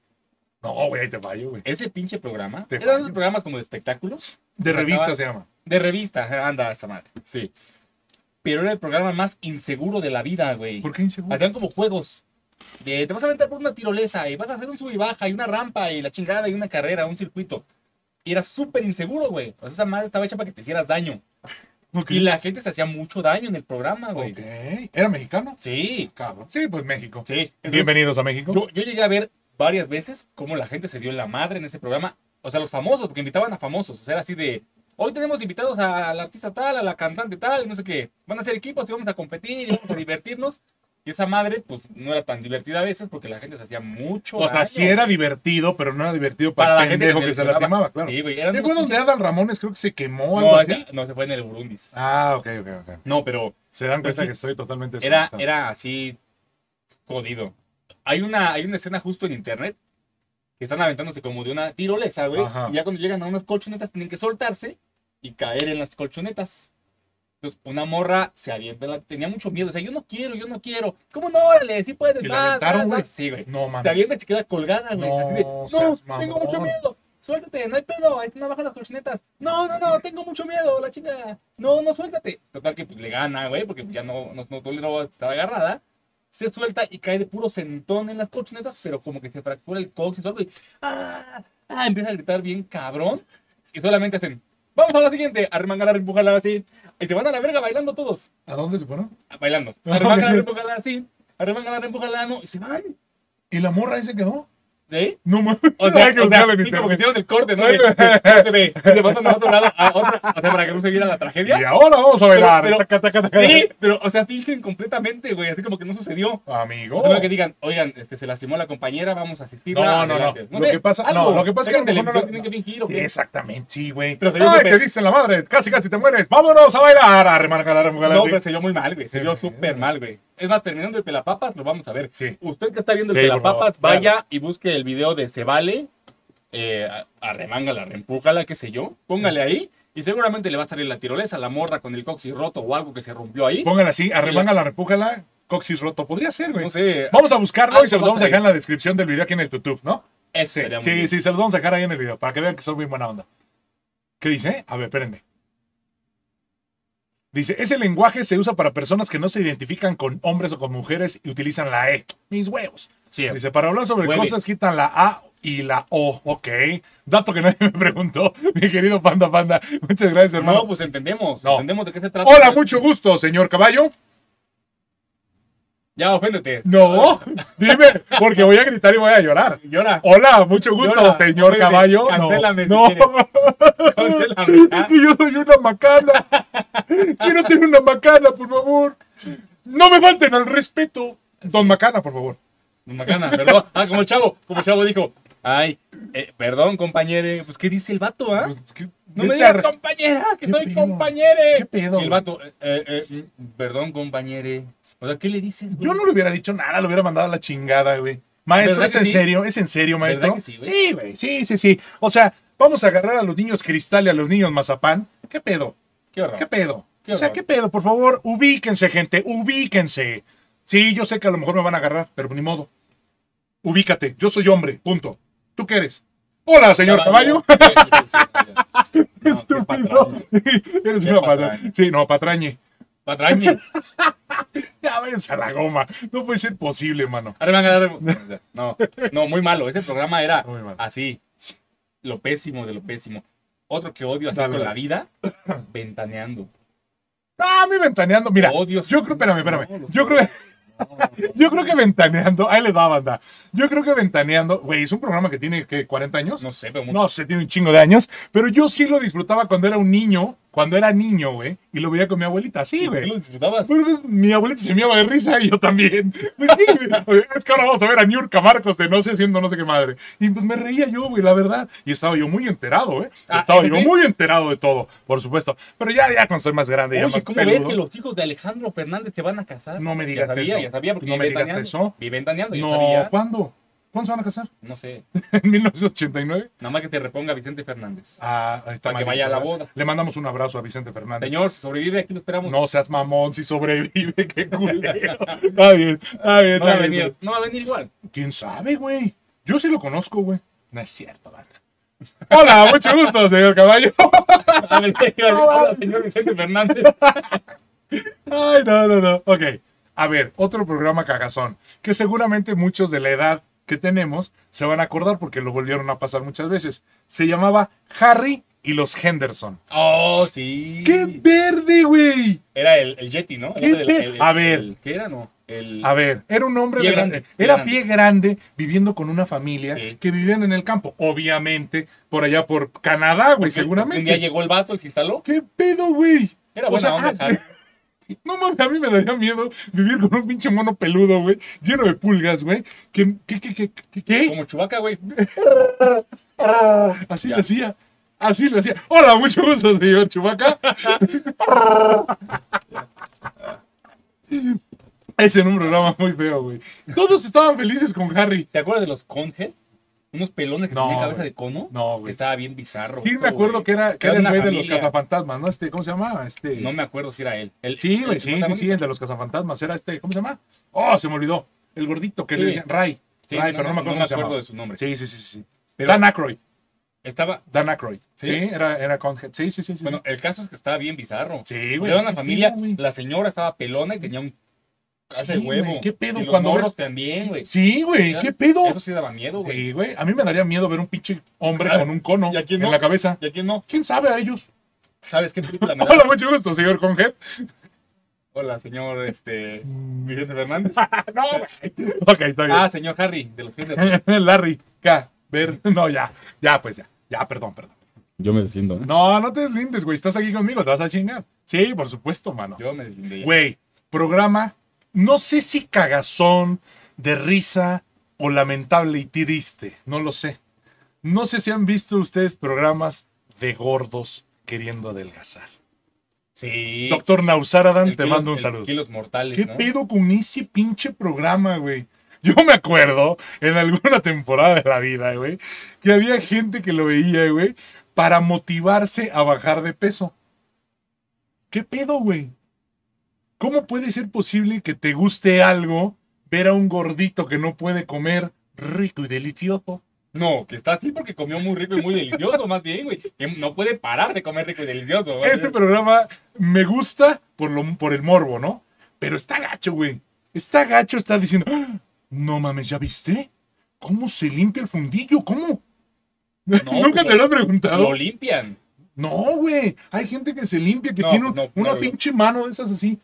No, güey, ahí te fallo, güey. Ese pinche programa. Te Eran fallo. esos programas como de espectáculos. De revista se llama. De revista, anda esa madre. Sí. Pero era el programa más inseguro de la vida, güey. ¿Por qué inseguro? Hacían como juegos. De, te vas a aventar por una tirolesa y vas a hacer un sub y baja y una rampa y la chingada y una carrera, un circuito. Y era súper inseguro, güey. O sea, esa madre estaba hecha para que te hicieras daño. Ok. Y la gente se hacía mucho daño en el programa, güey. Ok. ¿Era mexicano? Sí, Cabrón. Sí, pues México. sí. Entonces, Bienvenidos a México. yo, yo llegué a ver varias veces cómo la gente se dio en la madre en ese programa. O sea, los famosos, porque invitaban a famosos. O sea, era así de, hoy tenemos invitados al artista tal, a la cantante tal, no sé qué. Van a ser equipos y vamos a competir y vamos a divertirnos. Y esa madre, pues, no era tan divertida a veces porque la gente se hacía mucho o sea, sí era divertido, pero no era divertido para, para la el gente pendejo que que, se lastimaba, claro. Sí, güey. Eran ¿Qué unos fue donde Adal Ramones creo que se quemó No, así? acá- no, se fue en el Burundis. Ah, ok, ok, ok. No, pero Se dan cuenta sí. que estoy totalmente era, era así jodido. Hay una, hay una escena justo en internet que están aventándose como de una tirolesa, güey. Y ya cuando llegan a unas colchonetas tienen que soltarse y caer en las colchonetas. Entonces, una morra se avienta, la- tenía mucho miedo. O sea, yo no quiero, yo no quiero. ¿Cómo no? Órale, sí puedes. ¿Y la vas, aventaron, vas, güey? vas". Sí, güey. No, mames. Se avienta y se queda colgada, güey. No así de, no, tengo mucho miedo. Suéltate, no hay pedo. Ahí están abajo las colchonetas. No, no, no, tengo mucho miedo, la chingada. No, no, suéltate. Total que pues le gana, güey, porque ya no, no, no toleró estar agarrada. Se suelta y cae de puro sentón en las colchonetas, pero como que se fractura el cox y algo y ¡ah! ¡ah! empieza a gritar bien cabrón. Y solamente hacen, vamos a la siguiente, arremangala, empújala así. Y se van a la verga bailando todos. ¿A dónde se fueron? Bailando. Arremangala, empújala así. Arremangala, empújala, no. Y se van. ¿Y la morra ahí se quedó? ¿Sí? No mames. O sea, que o sea, sí, como que hicieron el corte, ¿no? De, de, de pasan a otro lado a otra, o sea, para que no se viera la tragedia. Y ahora vamos a bailar. Pero- Taca, taca, taca. Sí, pero, o sea, fingen completamente, güey, así como que no sucedió. Amigo. O sea, que digan, oigan, este, se lastimó la compañera, vamos a asistir. No, no, no. Lo que pasa- no, lo que pasa es que a mejor no- tienen que fingir, ¿o Sí, exactamente, sí, güey. Pero Ay, te diste en la madre, casi casi te mueres. Vámonos a bailar. Arremangala, arremangala, No, sí. pero se vio muy mal, güey. Se vio súper mal, güey. Es más, terminando el Pelapapas, lo vamos a ver. Sí. Usted que está viendo el Sí, Pelapapas, vaya y busque el video de Se Vale, eh, arremángala, reempújala, qué sé yo. Póngale ahí y seguramente le va a salir la tirolesa, la morra con el coxis roto o algo que se rompió ahí. Póngala así, arremángala, repújala, coxis roto. Podría ser, güey. No sé. Vamos a buscarlo y se los pasa vamos a dejar en la descripción del video aquí en el YouTube, ¿no? Eso Sí, sí, bien. sí, se los vamos a dejar ahí en el video para que vean que son muy buena onda. ¿Qué dice? A ver, espérenme. Dice, ese lenguaje se usa para personas que no se identifican con hombres o con mujeres y utilizan la E. Mis huevos. Dice, para hablar sobre Hueves. cosas quitan la A y la O. Ok. Dato que nadie me preguntó, mi querido Panda Panda. Muchas gracias, hermano. No, pues entendemos. No. Entendemos de qué se trata. Hola, mucho gusto, señor caballo. Ya, oféndete. No, dime, porque voy a gritar y voy a llorar. Llora. Hola, mucho gusto, Llora, señor caballo. No, cancélame si no. Cancélame, ¿ah? Es que yo soy una macana. Quiero ser una macana, por favor. No me falten al respeto. Don Macana, por favor. Macana, perdón. Ah, como el chavo, como el chavo dijo. Ay, eh, perdón, compañere. Pues, ¿qué dice el vato, ah? Pues, ¿qué- No me digas compañera, que ¿Qué soy pedo? compañere. ¿Qué pedo, Y el vato, eh, eh, eh, perdón, compañere. O sea, ¿qué le dices, güey? Yo no le hubiera dicho nada, le hubiera mandado a la chingada, güey. Maestro, ¿Verdad ¿es en sí? serio? ¿Es en serio, maestro? ¿Verdad que sí, güey? Sí, güey. Sí, sí, sí. O sea, vamos a agarrar a los niños cristal y a los niños mazapán. ¿Qué pedo? Qué horror. ¿Qué pedo? Qué o sea. ¿qué pedo? Por favor, ubíquense, gente, ubíquense. Sí, yo sé que a lo mejor me van a agarrar, pero ni modo. Ubícate, yo soy hombre, punto. ¿Tú qué eres? Hola, señor caballo. No, Estúpido. Eres una patraña. Sí, no, patrañe. Patrañe. Ya váyanse a la goma. No puede ser posible, mano. No, no, muy malo. Ese programa era así. Lo pésimo de lo pésimo. Otro que odio así Dale, con la vida, ventaneando. Ah, mí ventaneando. Mira, Odio yo creo, espérame, espérame. No, Yo creo, yo creo que ventaneando, ahí les va, banda. Yo creo que ventaneando, güey, es un programa que tiene, ¿qué, 40 años? No sé, pero mucho. No sé, tiene un chingo de años, pero yo sí lo disfrutaba cuando era un niño, cuando era niño, güey, y lo veía con mi abuelita, sí, ¿Por qué güey. lo disfrutabas? Bueno, pues, mi abuelita se meaba de risa y yo también. Pues sí, güey. Es que ahora vamos a ver a Niurka Marcos de no sé haciendo no sé qué madre. Y pues me reía yo, güey, la verdad. Y estaba yo muy enterado, ¿eh? Ah, Estaba ¿sí? yo muy enterado de todo, por supuesto. Pero ya, ya cuando soy más grande, ya Oye, más ¿cómo ves que los hijos de Alejandro Fernández se van a casar? No me digas Ya sabía, eso. ya sabía, porque No me digas eso. Vive ventaneando, ya No, sabía. ¿cuándo? ¿Cuándo se van a casar? No sé. ¿En 1989? Nada más que se reponga Vicente Fernández. Ah, ahí está Para que vaya a la boda. Le mandamos un abrazo a Vicente Fernández. Señor, si sobrevive, aquí lo esperamos. No seas mamón, si sobrevive, qué culero. Está bien, está bien, No va a venir, no va a venir igual. ¿Quién sabe, güey? Yo sí lo conozco, güey. No es cierto, banda. Hola, mucho gusto, señor caballo. Hola, señor Vicente Fernández. Ay, no, no, no. Ok. A ver, otro programa cagazón, que seguramente muchos de la edad que tenemos se van a acordar porque lo volvieron a pasar muchas veces. Se llamaba Harry y los Henderson. Oh, sí. ¡Qué verde, güey! Era el, el Yeti, ¿no? ¿Qué El- el- A ver. ¿Qué era, no? El... A ver, era un hombre Pie grande, era grande. pie grande viviendo con una familia Sí. que vivían en el campo, obviamente por allá por Canadá, güey, Un día seguramente. llegó el vato y se instaló. ¿Qué pedo, güey? Era O buena sea, onda, ah. No mames, a mí me daría miedo vivir con un pinche mono peludo, güey, lleno de pulgas, güey. ¿Qué, qué, qué, qué, qué, qué? Como Chubaca, güey. Así lo hacía. Así lo hacía. Hola, mucho gusto, señor Chubaca. Ese era un programa muy feo, güey. Todos estaban felices con Harry. ¿Te acuerdas de los Congel? Unos pelones que No, tenía cabeza de cono. No, güey. Estaba bien bizarro. Sí, esto, me acuerdo güey. que era, que Era era el güey de los cazafantasmas, ¿no? Este, ¿cómo se llama? Este. No me acuerdo si era él. El- Sí, güey, sí, sí, sí, el de los cazafantasmas. Era este, ¿cómo se llama? Oh, se me olvidó. El gordito que Sí. le decían Ray. Sí, Ray, pero no me acuerdo, cómo se llamaba. de su nombre. Sí, sí, sí, sí. Pero- Dan Aykroyd. Estaba, Dan Aykroyd. Sí, ¿Sí? era, era Conhead. Sí, sí, sí. sí. bueno, el caso es que estaba bien bizarro. sí, güey. Era una ¿qué familia, la señora estaba pelona y tenía un de Sí, huevo. ¿Qué pedo Y los cuando morros ves- también, güey. Sí, güey, ¿qué pedo? Eso sí daba miedo, güey. Sí, güey. A mí me daría miedo ver un pinche hombre Claro. con un cono ¿Y a quién en la cabeza. ¿Y a quién no? ¿Quién sabe a ellos? ¿Sabes qué película me da? Hola, mucho gusto, señor Conhead. Hola, señor este, Vicente Fernández. no, güey. Ok, está bien. Ah, señor Harry, de los que se... Larry, K, ver. No, ya, ya, pues ya. Ya, perdón, perdón. Yo me deslindo, ¿eh? No, no te deslindes, güey. Estás aquí conmigo, te vas a chingar. Sí, por supuesto, mano. Yo me deslindé. Güey, programa, no sé si cagazón, de risa o lamentable y triste. No lo sé. No sé si han visto ustedes programas de gordos queriendo adelgazar. Sí. Doctor Nausaradan, te kilos- mando un saludo. Kilos mortales, ¿Qué ¿no? pedo con ese pinche programa, güey? Yo me acuerdo en alguna temporada de la vida, güey, que había gente que lo veía, güey, para motivarse a bajar de peso. ¿Qué pedo, güey? ¿Cómo puede ser posible que te guste algo ver a un gordito que no puede comer rico y delicioso? No, que está así porque comió muy rico y muy delicioso, más bien, güey. Que no puede parar de comer rico y delicioso. güey. Ese programa me gusta por, lo, por el morbo, ¿no? Pero está gacho, güey. Está gacho estar diciendo, "Ah, no mames, ¿ya viste? ¿Cómo se limpia el fundillo? ¿Cómo? No, ¿Nunca te lo he preguntado? Lo limpian. No, güey. Hay gente que se limpia, que No, tiene no, una pinche mano de esas así.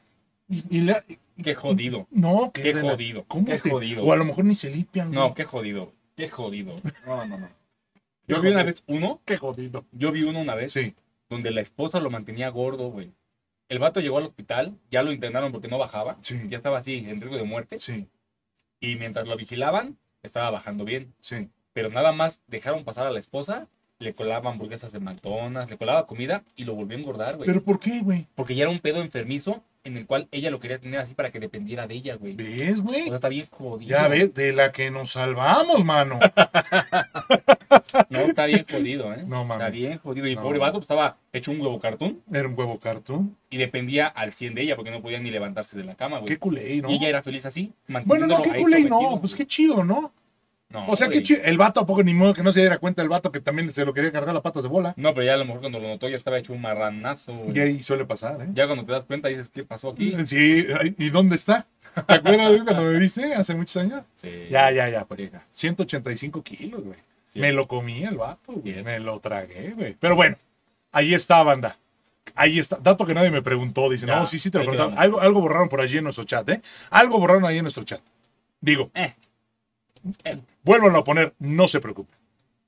Y, y la- Qué jodido. no, Qué rela- jodido, ¿Cómo qué te- jodido. O a lo mejor ni se limpian. No, qué jodido. Qué jodido. No, no, no. Qué Yo vi una vez uno, Qué jodido. yo vi uno una vez Sí. donde la esposa lo mantenía gordo, güey. El vato llegó al hospital, ya lo internaron porque no bajaba, Sí. ya estaba así en riesgo de muerte Sí, y mientras lo vigilaban estaba bajando bien, sí. pero nada más dejaron pasar a la esposa, le colaban hamburguesas de McDonald's, le colaba comida y lo volvió a engordar, güey. ¿Pero por qué, güey? Porque ya era un pedo enfermizo en el cual ella lo quería tener así para que dependiera de ella, güey. ¿Ves, O güey? sea, está bien jodido. Ya ves, de la que nos salvamos, mano. No, está bien jodido, ¿eh? No mames. Está bien jodido. Y No. pobre vato pues, estaba hecho un huevo cartón Era un huevo cartoon. y dependía al 100 de ella porque no podía ni levantarse de la cama, güey. Qué culé, ¿no? Y ella era feliz así, Bueno, no, qué culé, no. Pues qué chido, ¿no? No, O sea, chido. El vato, ¿a poco ni modo que no se diera cuenta el vato que también se lo quería cargar las patas de bola? No, pero ya a lo mejor cuando lo notó ya estaba hecho un marranazo. Y ahí suele pasar, ¿eh? Ya cuando te das cuenta dices, ¿qué pasó aquí? Sí, ¿y dónde está? ¿Te acuerdas güey, cuando me viste hace muchos años? Sí. Ya, ya, ya, pues. Sí. 185 kilos, güey. Sí. Me lo comí el vato, güey. Sí. Me lo tragué, güey. Pero bueno, ahí está, banda. Ahí está. Dato que nadie me preguntó. Dice, no, sí, sí te lo preguntaron. Algo, algo borraron por allí en nuestro chat, ¿eh? Algo borraron ahí en nuestro chat. Digo, Eh. Vuélvanlo a poner, no se preocupen.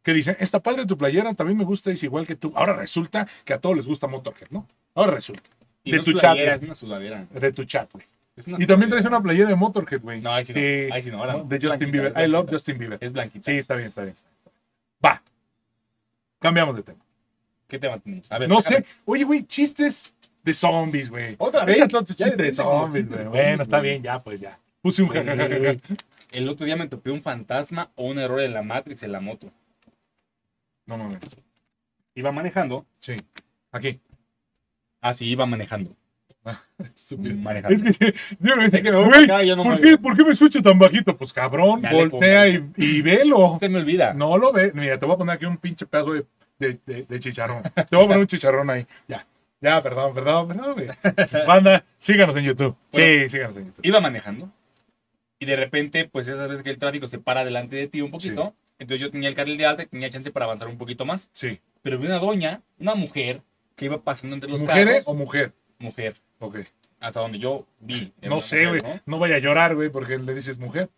Que dicen, está padre tu playera, también me gusta, es igual que tú. Ahora resulta que a todos les gusta Motorhead, ¿no? Ahora resulta. Y de no tu chat. Es una sudadera. De tu chat, güey. Y también traes una playera de Motorhead, güey. No, ahí sí no. Ahí sí no, ahora no. De Justin Bieber. I love Justin Bieber. Es blanquita. Sí, está bien, está bien. Va. Cambiamos de tema. ¿Qué tema tenemos? A ver, No déjame- sé. Oye, güey, chistes de zombies, güey. ¿Otra vez? Échate otro Ya chiste de zombies, chistes güey. Bueno, está bien, ya, pues ya. Puse un El otro día me topé un fantasma o un error en la Matrix en la moto. No mames. Iba manejando. Sí. Aquí. Ah, sí, iba manejando. Estúpido. Manejando. Es que sí, yo me Es que me voy güey, para acá y ya no ¿por, me qué. ¿por qué me escucho tan bajito? Pues cabrón, voltea y, y velo. Se me olvida. No lo ve. Mira, te voy a poner aquí un pinche pedazo de, de, de- de chicharrón. Te voy a poner un chicharrón ahí. Ya. Ya, perdón, perdón, perdón, güey. Banda, síganos en YouTube. Sí, síganos en YouTube. Iba manejando. Y de repente, pues esas veces que el tráfico se para delante de ti un poquito. Entonces yo tenía el carril de alta y tenía chance para avanzar un poquito más. Sí. Pero vi una doña, una mujer, que iba pasando entre los ¿Mujeres carros. o mujer? Mujer. Ok. Hasta donde yo vi. No sé, güey. ¿no? ¿no? vaya a llorar, güey, porque le dices mujer.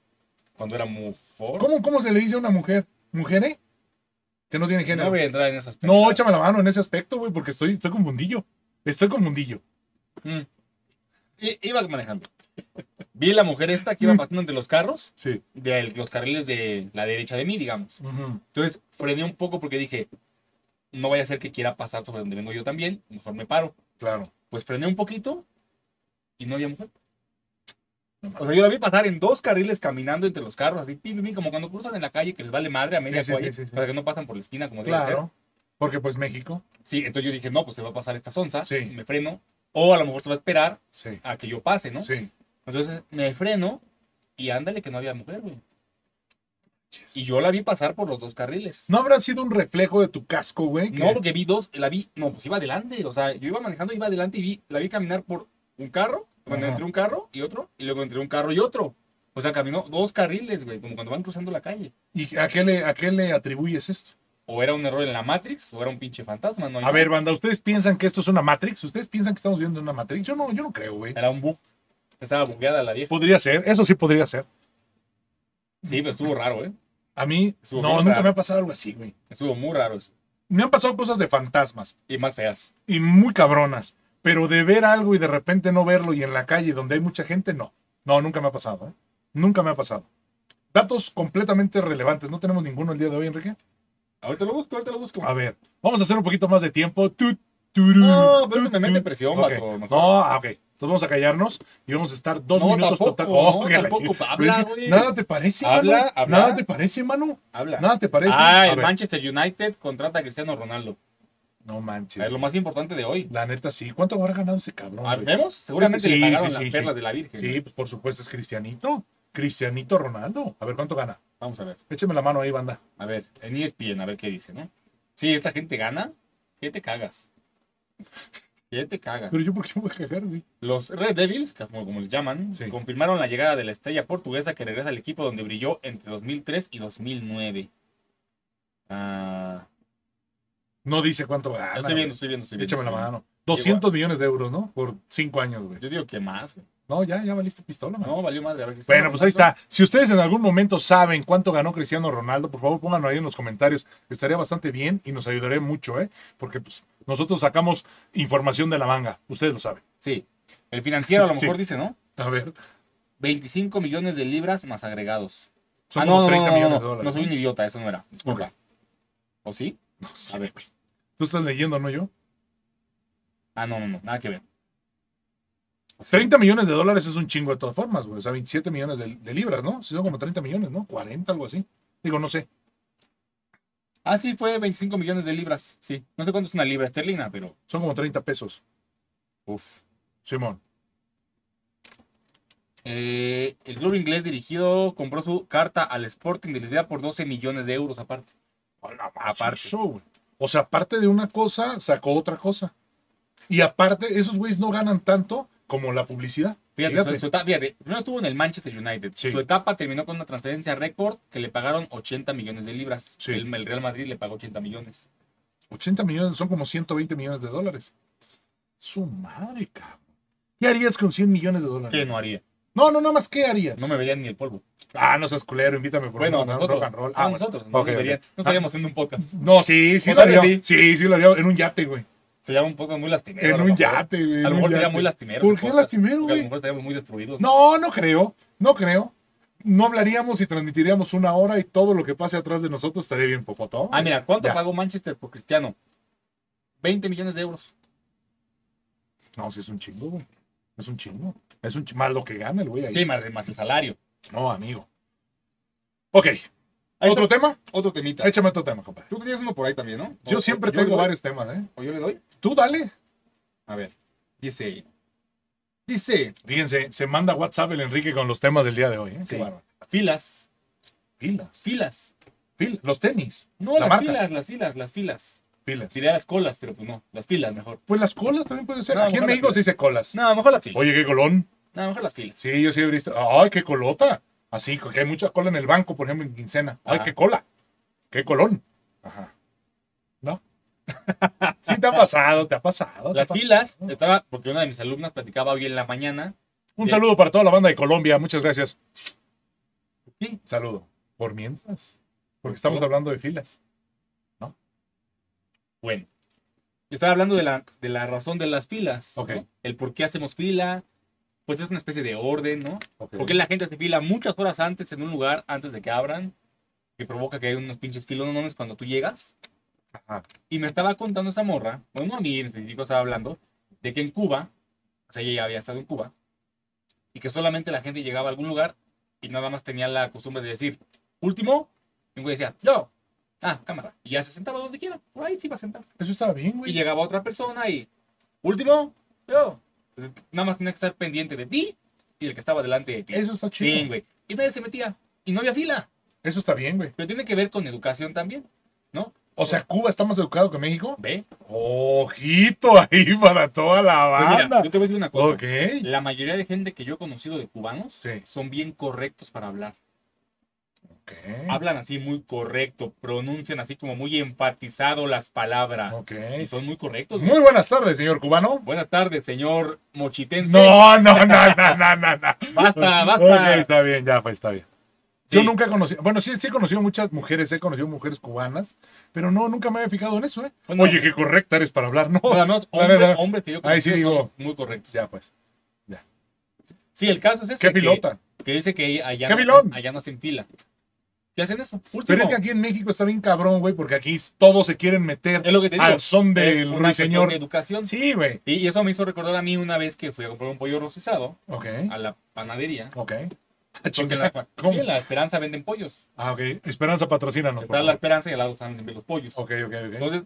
Cuando era mufor. ¿Cómo, ¿Cómo se le dice a una mujer? ¿Mujer, eh? Que no tiene No género. voy a entrar en esas No, pendejadas. échame la mano en ese aspecto, güey, porque estoy, estoy confundillo. Estoy confundillo. Mm. Iba manejando. Vi la mujer esta que iba Mm. pasando entre los carros, Sí. de los carriles de la derecha de mí, digamos. Entonces frené un poco porque dije, no vaya a ser que quiera pasar sobre donde vengo yo también, mejor me paro. Claro. Pues frené un poquito y no había mujer. O sea, yo la vi pasar en dos carriles caminando entre los carros, así, pim, pim, pim, como cuando cruzan en la calle que les vale madre a media Sí, sí, calle, sí, sí, sí. para que no pasan por la esquina como debe ser. Claro. Porque pues México. Sí, entonces yo dije, no, pues se va a pasar esta sonza, Sí. me freno, o a lo mejor se va a esperar Sí. a que yo pase, ¿no? Sí. Entonces me freno y ándale que no había mujer, güey. Y yo la vi pasar por los dos carriles. ¿No habrá sido un reflejo de tu casco, güey? No, porque vi dos, la vi, no, pues iba adelante, o sea, yo iba manejando, iba adelante y vi, la vi caminar por un carro, bueno, entre un carro y otro, y luego entre un carro y otro. O sea, caminó dos carriles, güey, como cuando van cruzando la calle. ¿Y a qué, le, a qué le atribuyes esto? O era un error en la Matrix, o era un pinche fantasma, A ver, banda, ¿ustedes piensan que esto es una Matrix? ¿Ustedes piensan que estamos viendo una Matrix? Yo no, yo no creo, güey. Era un bug. Estaba bugueada la vieja. Podría ser, eso sí podría ser. Sí, pero estuvo raro, ¿eh? A mí, Estuvo no, nunca raro. me ha pasado algo así, güey. Estuvo muy raro eso. Me han pasado cosas de fantasmas Y más feas. y muy cabronas, pero de ver algo y de repente no verlo y en la calle donde hay mucha gente, no. No, nunca me ha pasado, ¿eh? Nunca me ha pasado. Datos completamente relevantes. ¿No tenemos ninguno el día de hoy, Enrique? Ahorita lo busco, ahorita lo busco. A ver, vamos a hacer un poquito más de tiempo. No, pero eso me mete presión, Ok. vato. No, ah, ok. Entonces vamos a callarnos y vamos a estar dos No, minutos tampoco, total. no, tampoco. Habla, que güey. Nada te parece, Habla, mano. habla. Nada te parece, mano. Habla. Nada te parece. Ah, el. Manchester United contrata a Cristiano Ronaldo. No manches. Es lo más importante de hoy. La neta sí. ¿Cuánto habrá ganado ese cabrón? Ah? ¿Vemos? Seguramente Sí, le pagaron sí, las perlas sí. de la Virgen. Sí, pues por supuesto es Cristianito. Cristianito Ronaldo. A ver, ¿cuánto gana? Vamos a ver. Écheme la mano ahí, banda. A ver, en ESPN, a ver qué dice, ¿no? Sí, esta gente gana. ¿Qué te cagas? ¿Qué te cagas? Pero yo, ¿por qué me voy a cagar, güey? Los Red Devils, como, como les llaman, Sí. confirmaron la llegada de la estrella portuguesa que regresa al equipo donde brilló entre 2003 y 2009. Ah, No dice cuánto gana. estoy güey. viendo, estoy viendo, estoy viendo. Échame la estoy mano. 200 millones de euros, ¿no? Por 5 años, güey. Yo digo que más, güey. No, ya, ya valiste pistola, mano. No, valió madre. A ver, Bueno, pues ahí está. Si ustedes en algún momento saben cuánto ganó Cristiano Ronaldo, por favor pónganlo ahí en los comentarios. Estaría bastante bien y nos ayudaría mucho, ¿eh? Porque pues, nosotros sacamos información de la manga. Ustedes lo saben. Sí. El financiero a lo Sí. mejor dice, ¿no? A ver. 25 millones de libras más agregados. Son ah, no, no, 30 no, no, millones de dólares. no soy un idiota, eso no era. Disculpa. Ok. ¿O sí? No sé, A ver. Tú estás leyendo, ¿no yo? Ah, no, no, no, nada que ver. 30 millones de dólares es un chingo de todas formas, güey. O sea, 27 millones de, de libras, ¿no? Si son como 30 millones, ¿no? 40, algo así. Digo, no sé. Ah, sí, fue 25 millones de libras. Sí. No sé cuánto es una libra esterlina, pero. Son como 30 pesos. Uf. Simón. Eh, el club inglés dirigido compró su carta al Sporting de Lisboa por 12 millones de euros aparte. Aparte. O sea, aparte de una cosa, sacó otra cosa. Y aparte, esos güeyes no ganan tanto como la publicidad. Fíjate, Fíjate. Su, su etapa- fíjate, primero estuvo en el Manchester United. Sí. Su etapa terminó con una transferencia récord que le pagaron 80 millones de libras. Sí. El, el Real Madrid le pagó 80 millones. 80 millones, son como 120 millones de dólares. Su madre, cabrón. ¿Qué harías con 100 millones de dólares? ¿Qué no haría? No, no, nada más, ¿qué harías? No me verían ni el polvo. Ah, no seas culero, invítame por Bueno, un nosotros. rock and roll. Ah, Ah, bueno. nosotros. No, me. No estaríamos haciendo un podcast. No, sí, sí ¿O lo haría. Sí, sí lo haría en un yate, güey. Sería un podcast muy lastimero. En un yate, güey. A lo mejor sería muy lastimero. ¿Por qué lastimero, porque A lo güey? mejor estaríamos muy destruidos. No, no creo. No creo. No hablaríamos y transmitiríamos una hora y todo lo que pase atrás de nosotros estaría bien popotón. Ah, mira, ¿cuánto Ya. pagó Manchester por Cristiano? 20 millones de euros. No, sí es un chingo, güey. Es un chingo. Es un chingo. Más lo que gana el güey ahí. Sí, más, más el salario. No, amigo. Ok. ¿Otro tema? Otro temita. Échame otro tema, compadre. Tú tenías uno por ahí también, ¿no? Yo O- siempre yo tengo varios temas, ¿eh? ¿O yo le doy? Tú dale. A ver. Dice. Dice. Fíjense, se manda WhatsApp el Enrique con los temas del día de hoy. ¿eh? Sí. Qué. Filas. Filas. Filas. Fil- Los tenis. No, La las marca. filas, las filas, las filas. Filas. Diría las colas, pero pues no. Las filas mejor. Pues las colas también pueden ser. No, Aquí en México se dice colas. No, mejor las filas. Oye, qué colón. No, mejor las filas. Sí, yo sí he visto. Ay, qué colota. Así, que hay mucha cola en el banco, por ejemplo, en quincena. Ay, qué cola. Qué colón. Ajá. ¿No? sí te ha pasado, te ha pasado. Las filas, pasado. estaba, porque una de mis alumnas platicaba hoy en la mañana. Un saludo para toda la banda de Colombia. Muchas gracias. Sí. Saludo. Por mientras. Porque estamos hablando de filas. Bueno. Estaba hablando de la, de la razón de las filas. Ok. ¿no? El por qué hacemos fila. Pues es una especie de orden, ¿no? Ok. Porque la gente se fila muchas horas antes en un lugar, antes de que abran, que provoca que hay unos pinches filonones cuando tú llegas. Ajá. Y me estaba contando esa morra, bueno, no a mí en específico estaba hablando, de que en Cuba, o sea, ella ya había estado en Cuba, y que solamente la gente llegaba a algún lugar y nada más tenía la costumbre de decir, último, y un güey decía, yo, ah, cámara, y ya se sentaba donde quiera, por ahí sí iba a sentar. Eso estaba bien, Y güey. llegaba otra persona y, último, yo. Nada más tenía que estar pendiente de ti y del que estaba delante de ti. Eso está chido. güey. Y nadie se metía. Y no había fila. Eso está bien, güey. Pero tiene que ver con educación también, ¿no? O sea, Cuba está más educado que México. Ve. Ojito ahí para toda la Pues mira, banda. yo te voy a decir una cosa. Ok. La mayoría de gente que yo he conocido de cubanos Sí. son bien correctos para hablar. Hablan así muy correcto, pronuncian así como muy enfatizado las palabras. Ok. Y son muy correctos. Muy buenas tardes, señor cubano. Buenas tardes, señor mochitense. No, no, no, no, no, no, no. Basta, basta. está bien, ya, pues está bien. Yo nunca he conocido, bueno, sí, sí he conocido muchas mujeres, he conocido mujeres cubanas, pero no, nunca me había fijado en eso, ¿eh? Bueno. Oye, qué correcta eres para hablar, ¿no? Bueno, menos La hombres, verdad. hombres que yo Ahí sí digo. muy correctos. Ya, pues. Sí, el caso es ese. Qué que- pilota. Que, dice que allá, ¡Qué no, allá no hacen fila. ¿Qué hacen eso? Último. Pero es que aquí en México está bien cabrón, güey, porque aquí todos se quieren meter Es lo que te digo. al son del ruiseñor. de educación. Sí, güey. Y, y eso me hizo recordar a mí una vez que fui a comprar un pollo rostizado Ok, a la panadería. ok. Porque en la, sí, en la Esperanza venden pollos. Ah, ok. Esperanza, patrocínanos. por Está la. Esperanza y al lado están siempre los pollos. Ok, ok, ok. Entonces,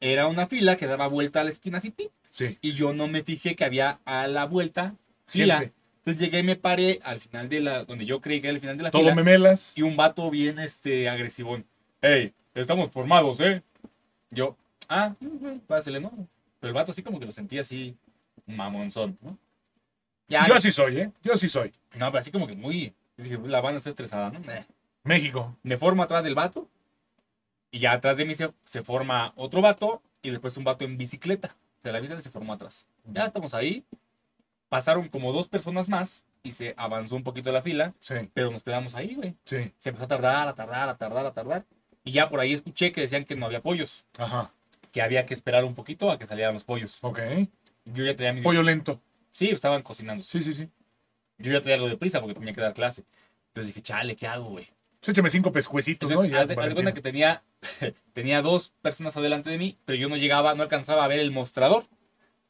era una fila que daba vuelta a la esquina así. pi, Sí. Y yo no me fijé que había a la vuelta fila. Gente. Entonces llegué y me paré al final de la, donde yo creí que era el final de la Todo fila. memelas. Y un vato bien este, agresivón. Hey, estamos formados, ¿eh? Yo, ah, mm, pásele, ¿no? Pero el vato así como que lo sentía así mamonzón, ¿no? Ya, Yo así soy, ¿eh? Yo así soy. no, pero así como que muy... Dije, la banda está estresada, ¿no? Eh. México. Me formo atrás del vato. Y ya atrás de mí se, se forma otro vato. Y después un vato en bicicleta. De la bicicleta se formó atrás. Ya estamos ahí. Pasaron como dos personas más. Y se avanzó un poquito la fila. Sí, Pero nos quedamos ahí, güey. sí. Se empezó a tardar, a tardar, a tardar, a tardar. Y ya por ahí escuché que decían que no había pollos. Ajá. Que había que esperar un poquito a que salieran los pollos. Ok. Yo ya traía mi... Pollo lento. Sí, estaban cocinando. Sí, sí, sí. Yo ya traía algo de prisa porque tenía que dar clase. Entonces dije, chale, ¿qué hago, güey? Pues échame cinco pescuecitos, ¿no? Entonces, ya haz de, haz de cuenta que tenía, tenía dos personas adelante de mí, pero yo no llegaba, no alcanzaba a ver el mostrador.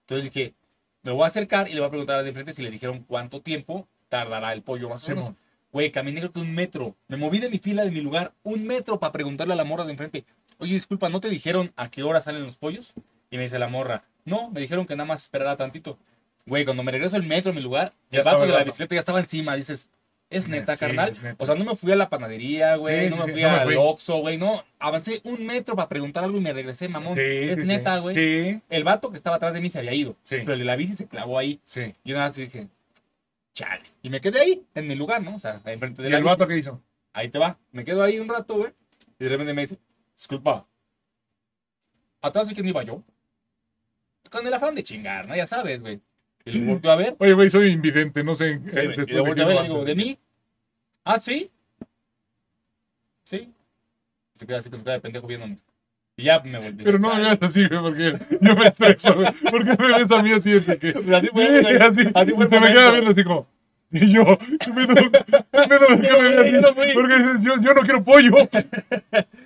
Entonces dije, me voy a acercar y le voy a preguntar a la de frente si le dijeron cuánto tiempo tardará el pollo más o menos. Güey, caminé creo que un metro. Me moví de mi fila, de mi lugar, un metro para preguntarle a la morra de enfrente, oye, disculpa, ¿no te dijeron a qué hora salen los pollos? Y me dice la morra, no, me dijeron que nada más esperara tantito. Güey, cuando me regreso al metro, a mi lugar, Ya el vato de el la bicicleta ya estaba encima. Dices, ¿es neta, Sí, carnal? es neta. O sea, no me fui a la panadería, güey, Sí, no sí, me fui al. Oxxo, güey, no. Avancé un metro para preguntar algo y me regresé, mamón. Sí, es neta, güey. Sí, El vato que estaba atrás de mí se había ido. Sí. Pero el de la bici se clavó ahí. sí. Yo nada más dije, chale. Y me quedé ahí, en mi lugar, ¿no? O sea, enfrente de ¿Y la el bici. vato qué hizo? Ahí te va. Me quedo ahí un rato, güey. Y de repente me dice, disculpa. ¿Atrás de quién iba yo? Con el afán de chingar, ¿no? Ya sabes, güey. Y lo volteó a ver. Oye, güey, soy invidente, no sé. Sí, eh, y lo de volteó a ver y lo digo. ¿de mí? ¿Ah, sí? Sí. Se queda así con cara de pendejo viéndome. Y ya me volví. Pero no me veas así, güey, porque yo me estreso, güey. ¿Por qué me ves a mí así? de que- así fue, así, Así fue se me queda viendo así como. Y yo, ¿qué pedo? ¿Qué pedo? ¿Por qué me ve así? No, güey. Porque yo, yo no quiero pollo.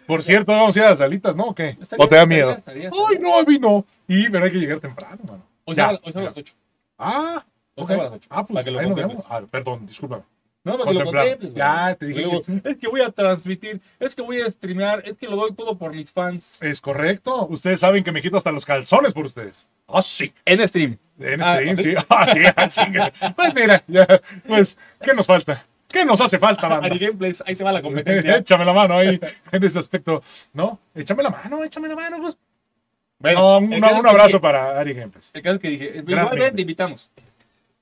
Por cierto, vamos a ir a las salitas, ¿no? ¿O qué? Estaría- ¿O te da estaría- miedo? estaría- Ay, no, a mí no. Y, pero hay que llegar temprano, mano. Hoy salgo hoy a las 8. Ah, Hoy ok. salgo a las 8. Ah, pues para que lo contemples. Ah, perdón, disculpa. No, para que lo contemples. Ya, te dije Luego, que sí. Es que voy a transmitir, es que voy a streamear, es que lo doy todo por mis fans. Es correcto. Ustedes saben que me quito hasta los calzones por ustedes. Ah, sí. En stream. En Ah, stream. Ah, sí, ah, chinga. Pues mira, ya, pues, ¿qué nos falta? ¿Qué nos hace falta, banda? Gameplays, ahí te va la competencia. Échame la mano ahí en ese aspecto. ¿No? Échame la mano, échame la mano. Pues. Bueno, No, un, un que abrazo dije- para Ari Gameplays. El caso es que dije, igualmente mente. invitamos.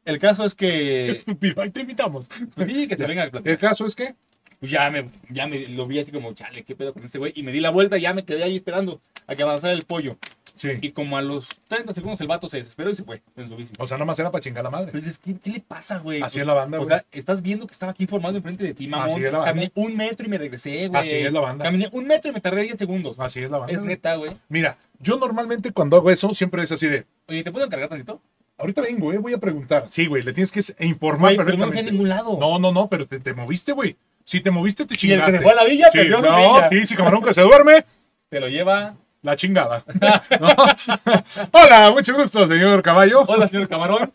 El caso es que, Estúpido, ahí te invitamos. pues sí, que se venga a platicar. El caso es que. Pues ya me, ya me lo vi así como, chale, qué pedo con este güey. Y me di la vuelta y ya me quedé ahí esperando a que avanzara el pollo. Sí. Y como a los 30 segundos el vato se desesperó y se fue en su bici. O sea, nada más era para chingar la madre. Pues es que, ¿qué le pasa, güey? Así es la banda, O güey. sea, estás viendo que estaba aquí formado enfrente de ti, mamón. Así es la banda. Caminé un metro y me regresé, güey. Así es la banda. Caminé un metro y me tardé 10 segundos. Así es la banda. Es neta, güey. Mira, yo normalmente cuando hago eso siempre es así de. Oye, ¿te puedo encargar tantito? Ahorita vengo, eh, voy a preguntar. Sí, güey, le tienes que informar Güey, pero no ningún lado. No, no, no, pero te, te moviste, güey. Si te moviste, te Y el que chingaste. fue a la villa, sí, perdió no, villa. sí, sí, camarón que se duerme, Te lo lleva. la chingada. ¿No? Hola, mucho gusto, señor caballo. Hola, señor camarón.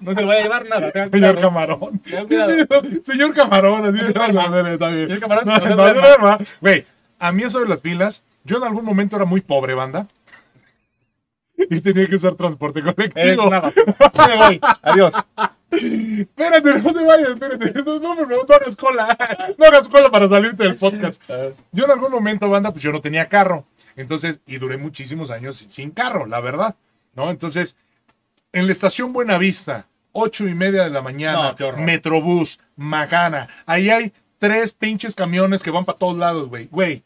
No se lo vaya a llevar nada. Señor cuidado. Camarón. Señor Camarón, así No se duerma. no, no, está bien. Señor Camarón, No, no. Güey, a mí eso de las filas, yo en algún momento era muy pobre, banda. Y tenía que usar transporte colectivo. me voy. Adiós. Espérate, no te vayas, espérate. No, no, no, no hagas cola. No hagas cola para salirte del podcast. Yo en algún momento, banda, pues yo no tenía carro. Entonces, y duré muchísimos años sin carro, la verdad. ¿No? Entonces, en la estación Buenavista, ocho y media de la mañana, No. Metrobús, Macana. Ahí hay tres pinches camiones que van para todos lados, güey. Güey,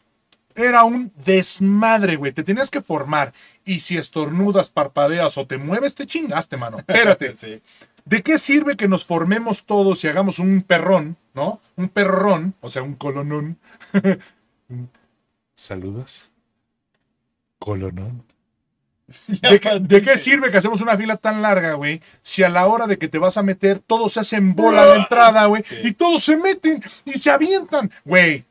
era un desmadre, güey. Te tenías que formar. Y si estornudas, parpadeas o te mueves, te chingaste, mano. Espérate. Sí. ¿De qué sirve que nos formemos todos y hagamos un perrón, ¿no? Un perrón, o sea, un colonón. ¿Saludos? Colonón. ¿De qué, de qué sirve que hacemos una fila tan larga, güey? Si a la hora de que te vas a meter, todos se hacen bola a la entrada, güey. Sí. Y todos se meten y se avientan. Güey,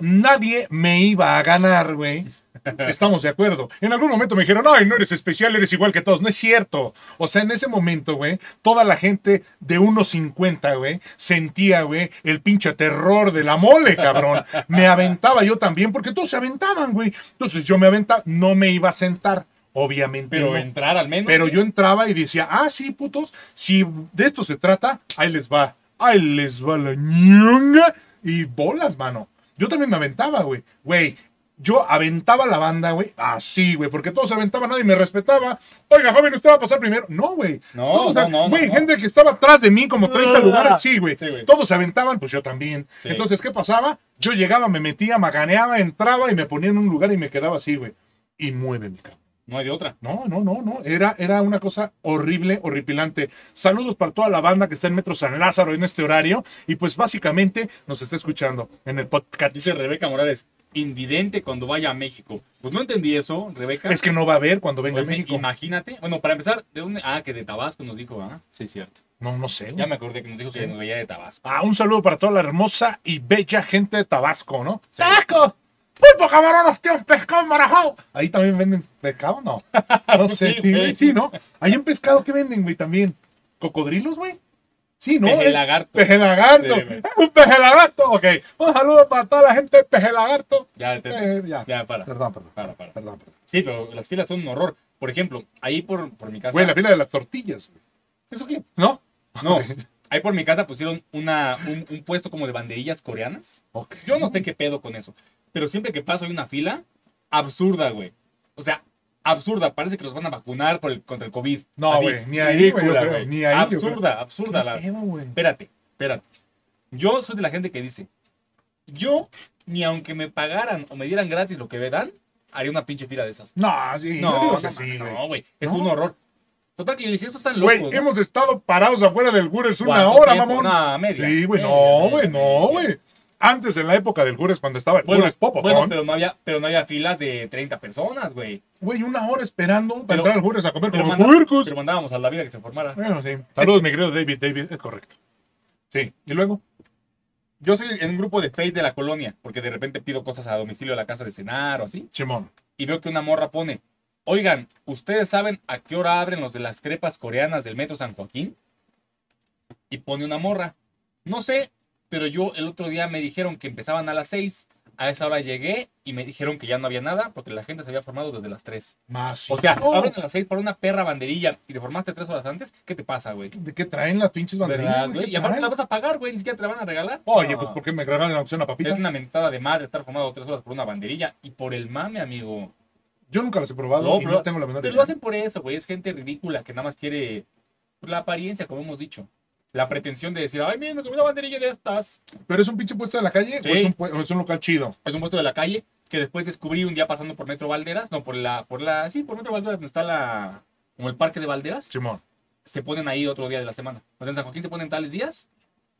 nadie me iba a ganar, güey. Estamos de acuerdo. En algún momento me dijeron, ay, no eres especial, eres igual que todos. No es cierto. O sea, en ese momento, güey, toda la gente de 1.50, güey, sentía, güey, el pinche terror de la mole, cabrón. Me aventaba yo también, porque todos se aventaban, güey. Entonces yo me aventaba, no me iba a sentar. Obviamente. Pero no. entrar al menos. Pero yo entraba y decía, ah, sí, putos, si de esto se trata, ahí les va, ahí les va la ñonga y bolas, mano. Yo también me aventaba, güey. Güey, yo aventaba la banda, güey, así, güey, porque todos se aventaban, nadie me respetaba. Oiga, joven, usted va a pasar primero. No, güey. No, Todos, no, no, Güey, no, no. gente que estaba atrás de mí, como 30 Ah, lugares, sí, güey. sí, todos se aventaban, pues yo también. Sí. Entonces, ¿qué pasaba? Yo llegaba, me metía, maganeaba, entraba y me ponía en un lugar y me quedaba así, güey. Y mueve mi cabrón. No hay de otra. No, no, no, no. Era, era una cosa horrible, horripilante. Saludos para toda la banda que está en Metro San Lázaro en este horario. Y pues básicamente nos está escuchando en el podcast. Dice Rebeca Morales, invidente cuando vaya a México. Pues no entendí eso, Rebeca. Es que no va a haber cuando venga Pues a México. imagínate. Bueno, para empezar, ¿de dónde? Ah, que de Tabasco nos dijo, ¿ah? Sí, cierto. No, no sé. Ya me acordé que nos dijo Sí. que nos veía de Tabasco. Ah, un saludo para toda la hermosa y bella gente de Tabasco, ¿no? Sí. ¡Tabasco! ¡Pulpo, camarón, hostia, pescado, marajao! Ahí también venden pescado, ¿no? No sé, Sí, sí, sí, ¿no? Ahí en pescado, ¿qué venden, güey, también? ¿Cocodrilos, güey? Sí, ¿no? Peje lagarto. Peje lagarto. Sí, un peje lagarto. Ok. Un saludo para toda la gente de peje lagarto. Ya, te- Eh, ya. ya, para. Perdón, perdón. Para, para. Perdón, perdón. Sí, pero las filas son un horror. Por ejemplo, ahí por, por mi casa. Güey, la fila de las tortillas, güey. ¿Eso qué? ¿No? No. Ahí por mi casa pusieron una, un, un puesto como de banderillas coreanas. Ok. Yo no sé qué pedo con eso. Pero siempre que paso hay una fila absurda, güey. O sea, absurda. Parece que los van a vacunar por el, contra el COVID. No, güey, ni ahí, güey, ridícula, ni ahí, yo Absurda, absurda. La... ¿Qué pedo? Espérate, espérate. Yo soy de la gente que dice, yo ni aunque me pagaran o me dieran gratis lo que me dan, haría una pinche fila de esas. No, sí. No, no, sí, no, güey. Es No. un horror. Total que yo dije, estos están locos. Güey, ¿no? hemos estado parados afuera del Gures una ¿Cuánto hora, tiempo? mamón. Nah, media, Sí, güey, no, güey, no, güey. Antes, en la época del Gures, cuando estaba el Bueno, Gures Popo, bueno, pero no había, pero no había filas de 30 personas, güey. güey, una hora esperando para Pero- entrar al Gures a comer Pero, como manda- puercos. pero mandábamos a la vida que se formara. Bueno, sí. Saludos, mi querido David. David, es correcto. Sí, y luego. Yo soy en un grupo de Face de la colonia, porque de repente pido cosas a domicilio a la casa de cenar o así, Simón. y veo que una morra pone, oigan, ¿ustedes saben a qué hora abren los de las crepas coreanas del Metro San Joaquín? Y pone una morra. No sé, pero yo el otro día me dijeron que empezaban a las 6. A esa hora llegué y me dijeron que ya no había nada porque la gente se había formado desde las 3. Más. O sea, abren a las 6 por una perra banderilla y te formaste 3 horas antes. ¿Qué te pasa, güey? ¿De qué traen las pinches banderillas? Y aparte traen? la vas a pagar, güey. Ni siquiera te la van a regalar. Oye, No. pues ¿por qué me regalan la opción a papita? Es una mentada de madre estar formado 3 horas por una banderilla y por el mame, amigo. Yo nunca las he probado No, y pero- no tengo la menor Pero idea. lo hacen por eso, güey. Es gente ridícula que nada más quiere la apariencia, como hemos dicho. La pretensión de decir, ay, miren, me comí una banderilla de estas. ¿Pero es un pinche puesto de la calle Sí. o, es un, o es un local chido? Es un puesto de la calle que después descubrí un día pasando por Metro Valderas. No, por la, por la, sí, por Metro Valderas, donde está la, como el parque de Valderas. Simón. Se ponen ahí otro día de la semana. O sea, en San Joaquín se ponen tales días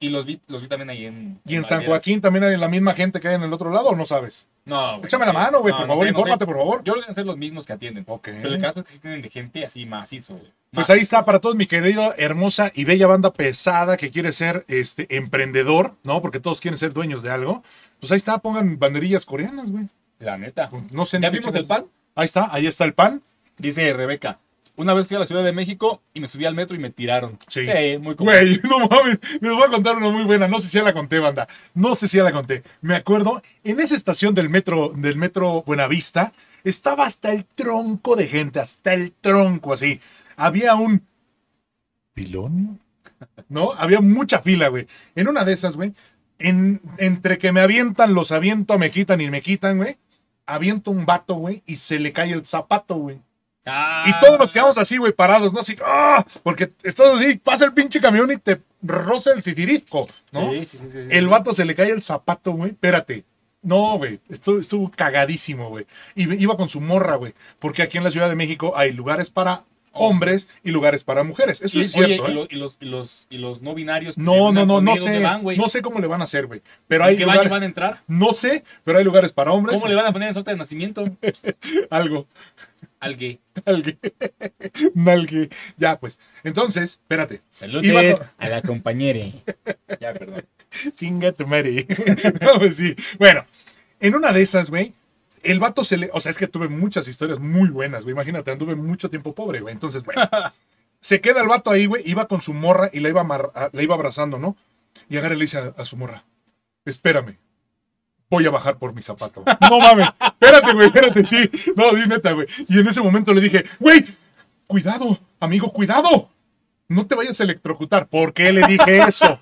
y los vi, los vi también ahí en. ¿Y en San. Joaquín también hay la misma gente que hay en el otro lado o no sabes? No, güey, Échame la mano, güey, No, por no favor, sé, no sé. infórmate, por favor. Yo creo que van a ser los mismos que atienden. Ok. Pero el caso es que sí tienen de gente así macizo, güey. Pues ahí está para todos mi querida, hermosa y bella banda pesada que quiere ser este emprendedor, ¿no? Porque todos quieren ser dueños de algo. Pues ahí está, pongan banderillas coreanas, güey. La neta. No sé. ¿Ya ni qué vimos el pan? Ahí está, ahí está el pan. Dice Rebeca. Una vez fui a la Ciudad de México y me subí al metro y me tiraron. Sí. muy común. Güey, no mames. Les voy a contar una muy buena. No sé si ya la conté, banda. No sé si ya la conté. Me acuerdo, en esa estación del metro, del metro Buenavista, estaba hasta el tronco de gente, hasta el tronco así. Había un pilón, ¿no? Había mucha fila, güey. En una de esas, güey, en- entre que me avientan, los aviento, me quitan y me quitan, güey. Aviento un vato, güey, y se le cae el zapato, güey. Ah. Y todos nos quedamos así, güey, parados, ¿no? Así, ¡ah! Porque estás así, pasa el pinche camión y te roza el fifirisco, ¿no? Sí, sí, sí. El vato se le cae el zapato, güey. Espérate. No, güey. Estuvo, estuvo cagadísimo, güey. Y iba con su morra, güey. Porque aquí en la Ciudad de México hay lugares para hombres y lugares para mujeres. Eso Y- es cierto, oye, ¿eh? y, los, y, los, y, los, no binarios. que No, no, no, no sé. ¿dónde van, no sé cómo le van a hacer, güey. Pero ¿En hay qué baño lugares. van a entrar? No sé, pero hay lugares para hombres. ¿Cómo le van a poner en su acta de nacimiento? Algo. Al gay. Algue. Nalgue. Ya, pues. Entonces, espérate. Saludos a la compañera. ya, perdón. Chinga tu madre. no, pues sí. Bueno, en una de esas, güey, el vato se le. O sea, es que tuve muchas historias muy buenas, güey. Imagínate, anduve mucho tiempo pobre, güey. Entonces, bueno. se queda el vato ahí, güey. Iba con su morra y la iba, a- la iba abrazando, ¿no? Y agarra y le dice a, a su morra: Espérame. Voy a bajar por mi zapato. No mames. Espérate, güey, espérate, sí. No, di neta, güey. Y en ese momento le dije: Güey, cuidado, amigo, cuidado. No te vayas a electrocutar. ¿Por qué le dije eso?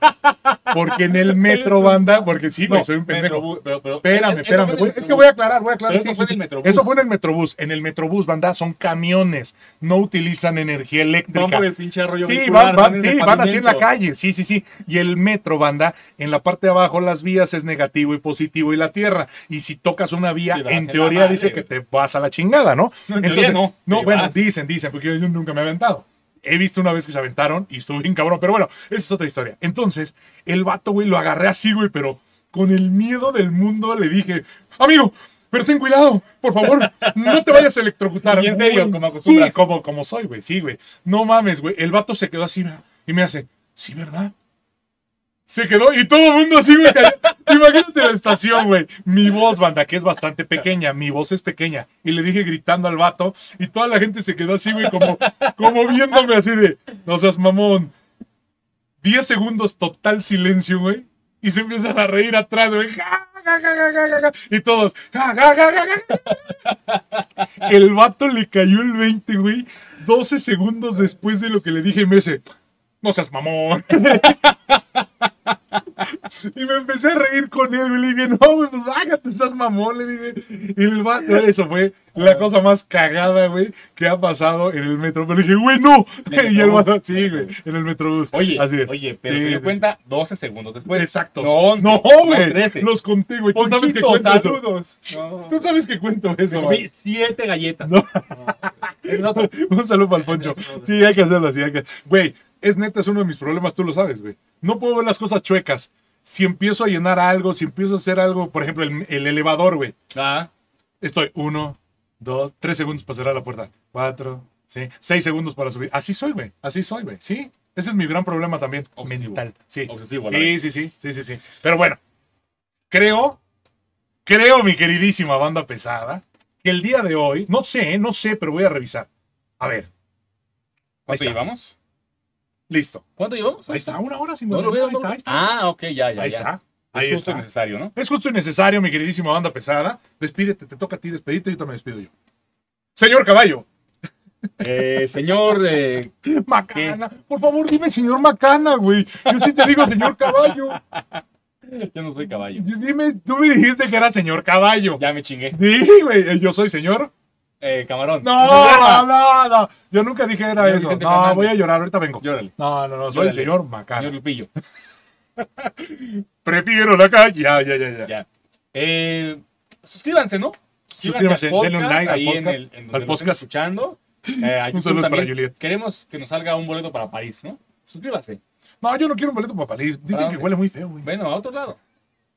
Porque en el metro, banda, porque sí, güey, No, soy un pendejo. Metrobús, pero, pero, Espérame, espérame. en güey. el Es que voy a aclarar, voy a aclarar. Eso Sí, fue sí, en el sí. Metrobús. Eso fue en el Metrobús. En el Metrobús, banda, son camiones. No utilizan energía eléctrica. Van por el pinche arroyo Sí, van, van- así en la calle. Sí, sí, sí. Y el metro, banda, en la parte de abajo las vías es negativo y positivo y la tierra. Y si tocas una vía, Te en teoría madre, dice que te vas a la chingada, ¿no? No, en teoría no, No, bueno, vas. dicen, dicen, porque yo nunca me he aventado. He visto una vez que se aventaron y estuvo bien cabrón, pero bueno, esa es otra historia. Entonces, el vato, güey, lo agarré así, güey, pero con el miedo del mundo le dije, amigo, pero ten cuidado, por favor, no te vayas a electrocutar. Y en serio, como. Sí, como, como soy, güey, sí, güey. No mames, güey. El vato se quedó así y me hace, sí, ¿verdad? Se quedó y todo el mundo así, güey. Imagínate la estación, güey. Mi voz, banda, que es bastante pequeña. Mi voz es pequeña. Y le dije gritando al vato y toda la gente se quedó así, güey, como, como viéndome así de, no seas mamón. Diez segundos total silencio, güey. Y se empiezan a reír atrás, güey. Y todos. El vato le cayó el 20, güey. 12 segundos después de lo que le dije, me dice, no seas mamón. Y me empecé a reír con él. Y le dije, no, güey, pues váyate, estás mamón. Le dije. Y el vato, eso fue la cosa más cagada, güey, que ha pasado en el metro. Pero le dije, güey, no. Y el vato, sí, güey, en el metrobús. Oye, Así es. oye, pero Sí, se dio sí, cuenta 12 segundos después. Exacto. No, 11. No, güey. 13. Los conté, güey. Tú sabes que cuento eso. saludos. No. Tú sabes que cuento eso, güey. comí siete galletas. No. Un saludo para el Poncho. Sí, hay que hacerlo así. hay que- Güey, es neta, es uno de mis problemas, tú lo sabes, güey. No puedo ver las cosas chuecas. Si empiezo a llenar algo, si empiezo a hacer algo, por ejemplo, el, el elevador, güey. Ah, Estoy uno, dos, tres segundos para cerrar la puerta. Cuatro, sí, seis segundos para subir. Así soy, güey. Así soy, güey. Sí. Ese es mi gran problema también. Obsesivo. Mental. Sí. Obsesivo, Sí, sí, sí, sí, sí, sí. Pero bueno, creo, creo, mi queridísima banda pesada, que el día de hoy, no sé, no sé, pero voy a revisar. A ver. Ahí ¿Cuánto está. llevamos? Listo. ¿Cuánto llevamos? Ahí está, una hora sin No lo veo, Ahí no está, lo- ahí está. Ah, ok, ya, ya. Ahí ya. está. Ahí es justo y necesario, ¿no? Es justo y necesario, mi queridísima banda pesada. Despídete, te toca a ti despedirte y yo también me despido yo. Señor Caballo. Eh, señor, eh, Macana. Por favor, dime señor Macana, güey. Yo sí te digo señor Caballo. yo no soy caballo. Dime, tú me dijiste que era señor Caballo. Ya me chingué. Sí, güey. Yo soy señor. Eh, camarón. No, no, no. Yo nunca dije era Señor eso. No, Fernández. voy a llorar. Ahorita vengo. Llórale. No, no, no. Soy el señor Macana. Señor Lupillo. Prefiero la calle. Ya, ya, ya, ya. Ya. Eh, suscríbanse, ¿no? Suscríbanse, al denle un like al ahí podcast, en el, en donde al lo estén podcast. escuchando. Eh, a Un saludo para también. Juliet. Queremos que nos salga un boleto para París, ¿no? Suscríbase. No, yo no quiero un boleto para París. Dicen ¿Para que dónde? huele muy feo, güey. Bueno, a otro lado.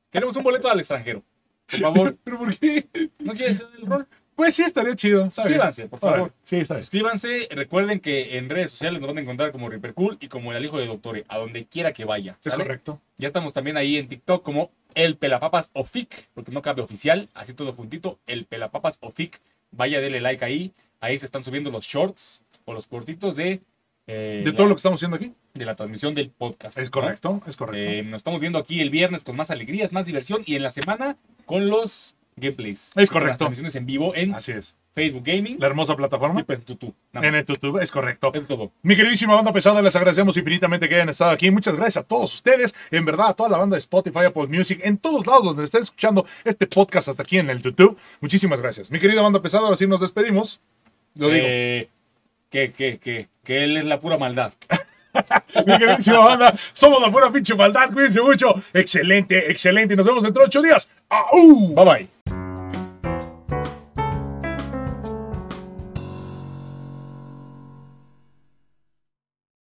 Queremos un boleto al extranjero. Por favor, ¿Pero por qué? ¿no quieres hacer el rol? Pues sí, estaría chido. Suscríbanse, por favor. Sí, está bien. Suscríbanse. Recuerden que en redes sociales nos van a encontrar como Ripercool y como el Alijo de Doctore, a donde quiera que vaya. Es correcto. Ya estamos también ahí en TikTok como el Pelapapas Ofic, porque no cabe oficial, así todo juntito, el Pelapapas Ofic. Vaya, dele like ahí. Ahí se están subiendo los shorts. o los cortitos de, eh, De la, todo lo que estamos haciendo aquí. de la transmisión del podcast. Es ¿no? correcto, es correcto. Eh, nos estamos viendo aquí el viernes con más alegrías, más diversión y en la semana con los gameplays. Es correcto. transmisiones en vivo en Así es. Facebook Gaming La hermosa y plataforma. pues, Tutu. Nada En más. el YouTube, es correcto. Es todo. Mi queridísima banda pesada, les agradecemos infinitamente que hayan estado aquí. Muchas gracias a todos ustedes, en verdad, a toda la banda de Spotify, Apple Music, en todos lados donde estén escuchando este podcast hasta aquí en el YouTube. Muchísimas gracias. Mi querida banda pesada, ahora sí nos despedimos. Lo digo. Eh, que, que, que, que él es la pura maldad. Mi queridísima banda, somos la pura pinche maldad. Cuídense mucho. Excelente, excelente. Y nos vemos dentro de ocho días. ¡Au! Bye bye.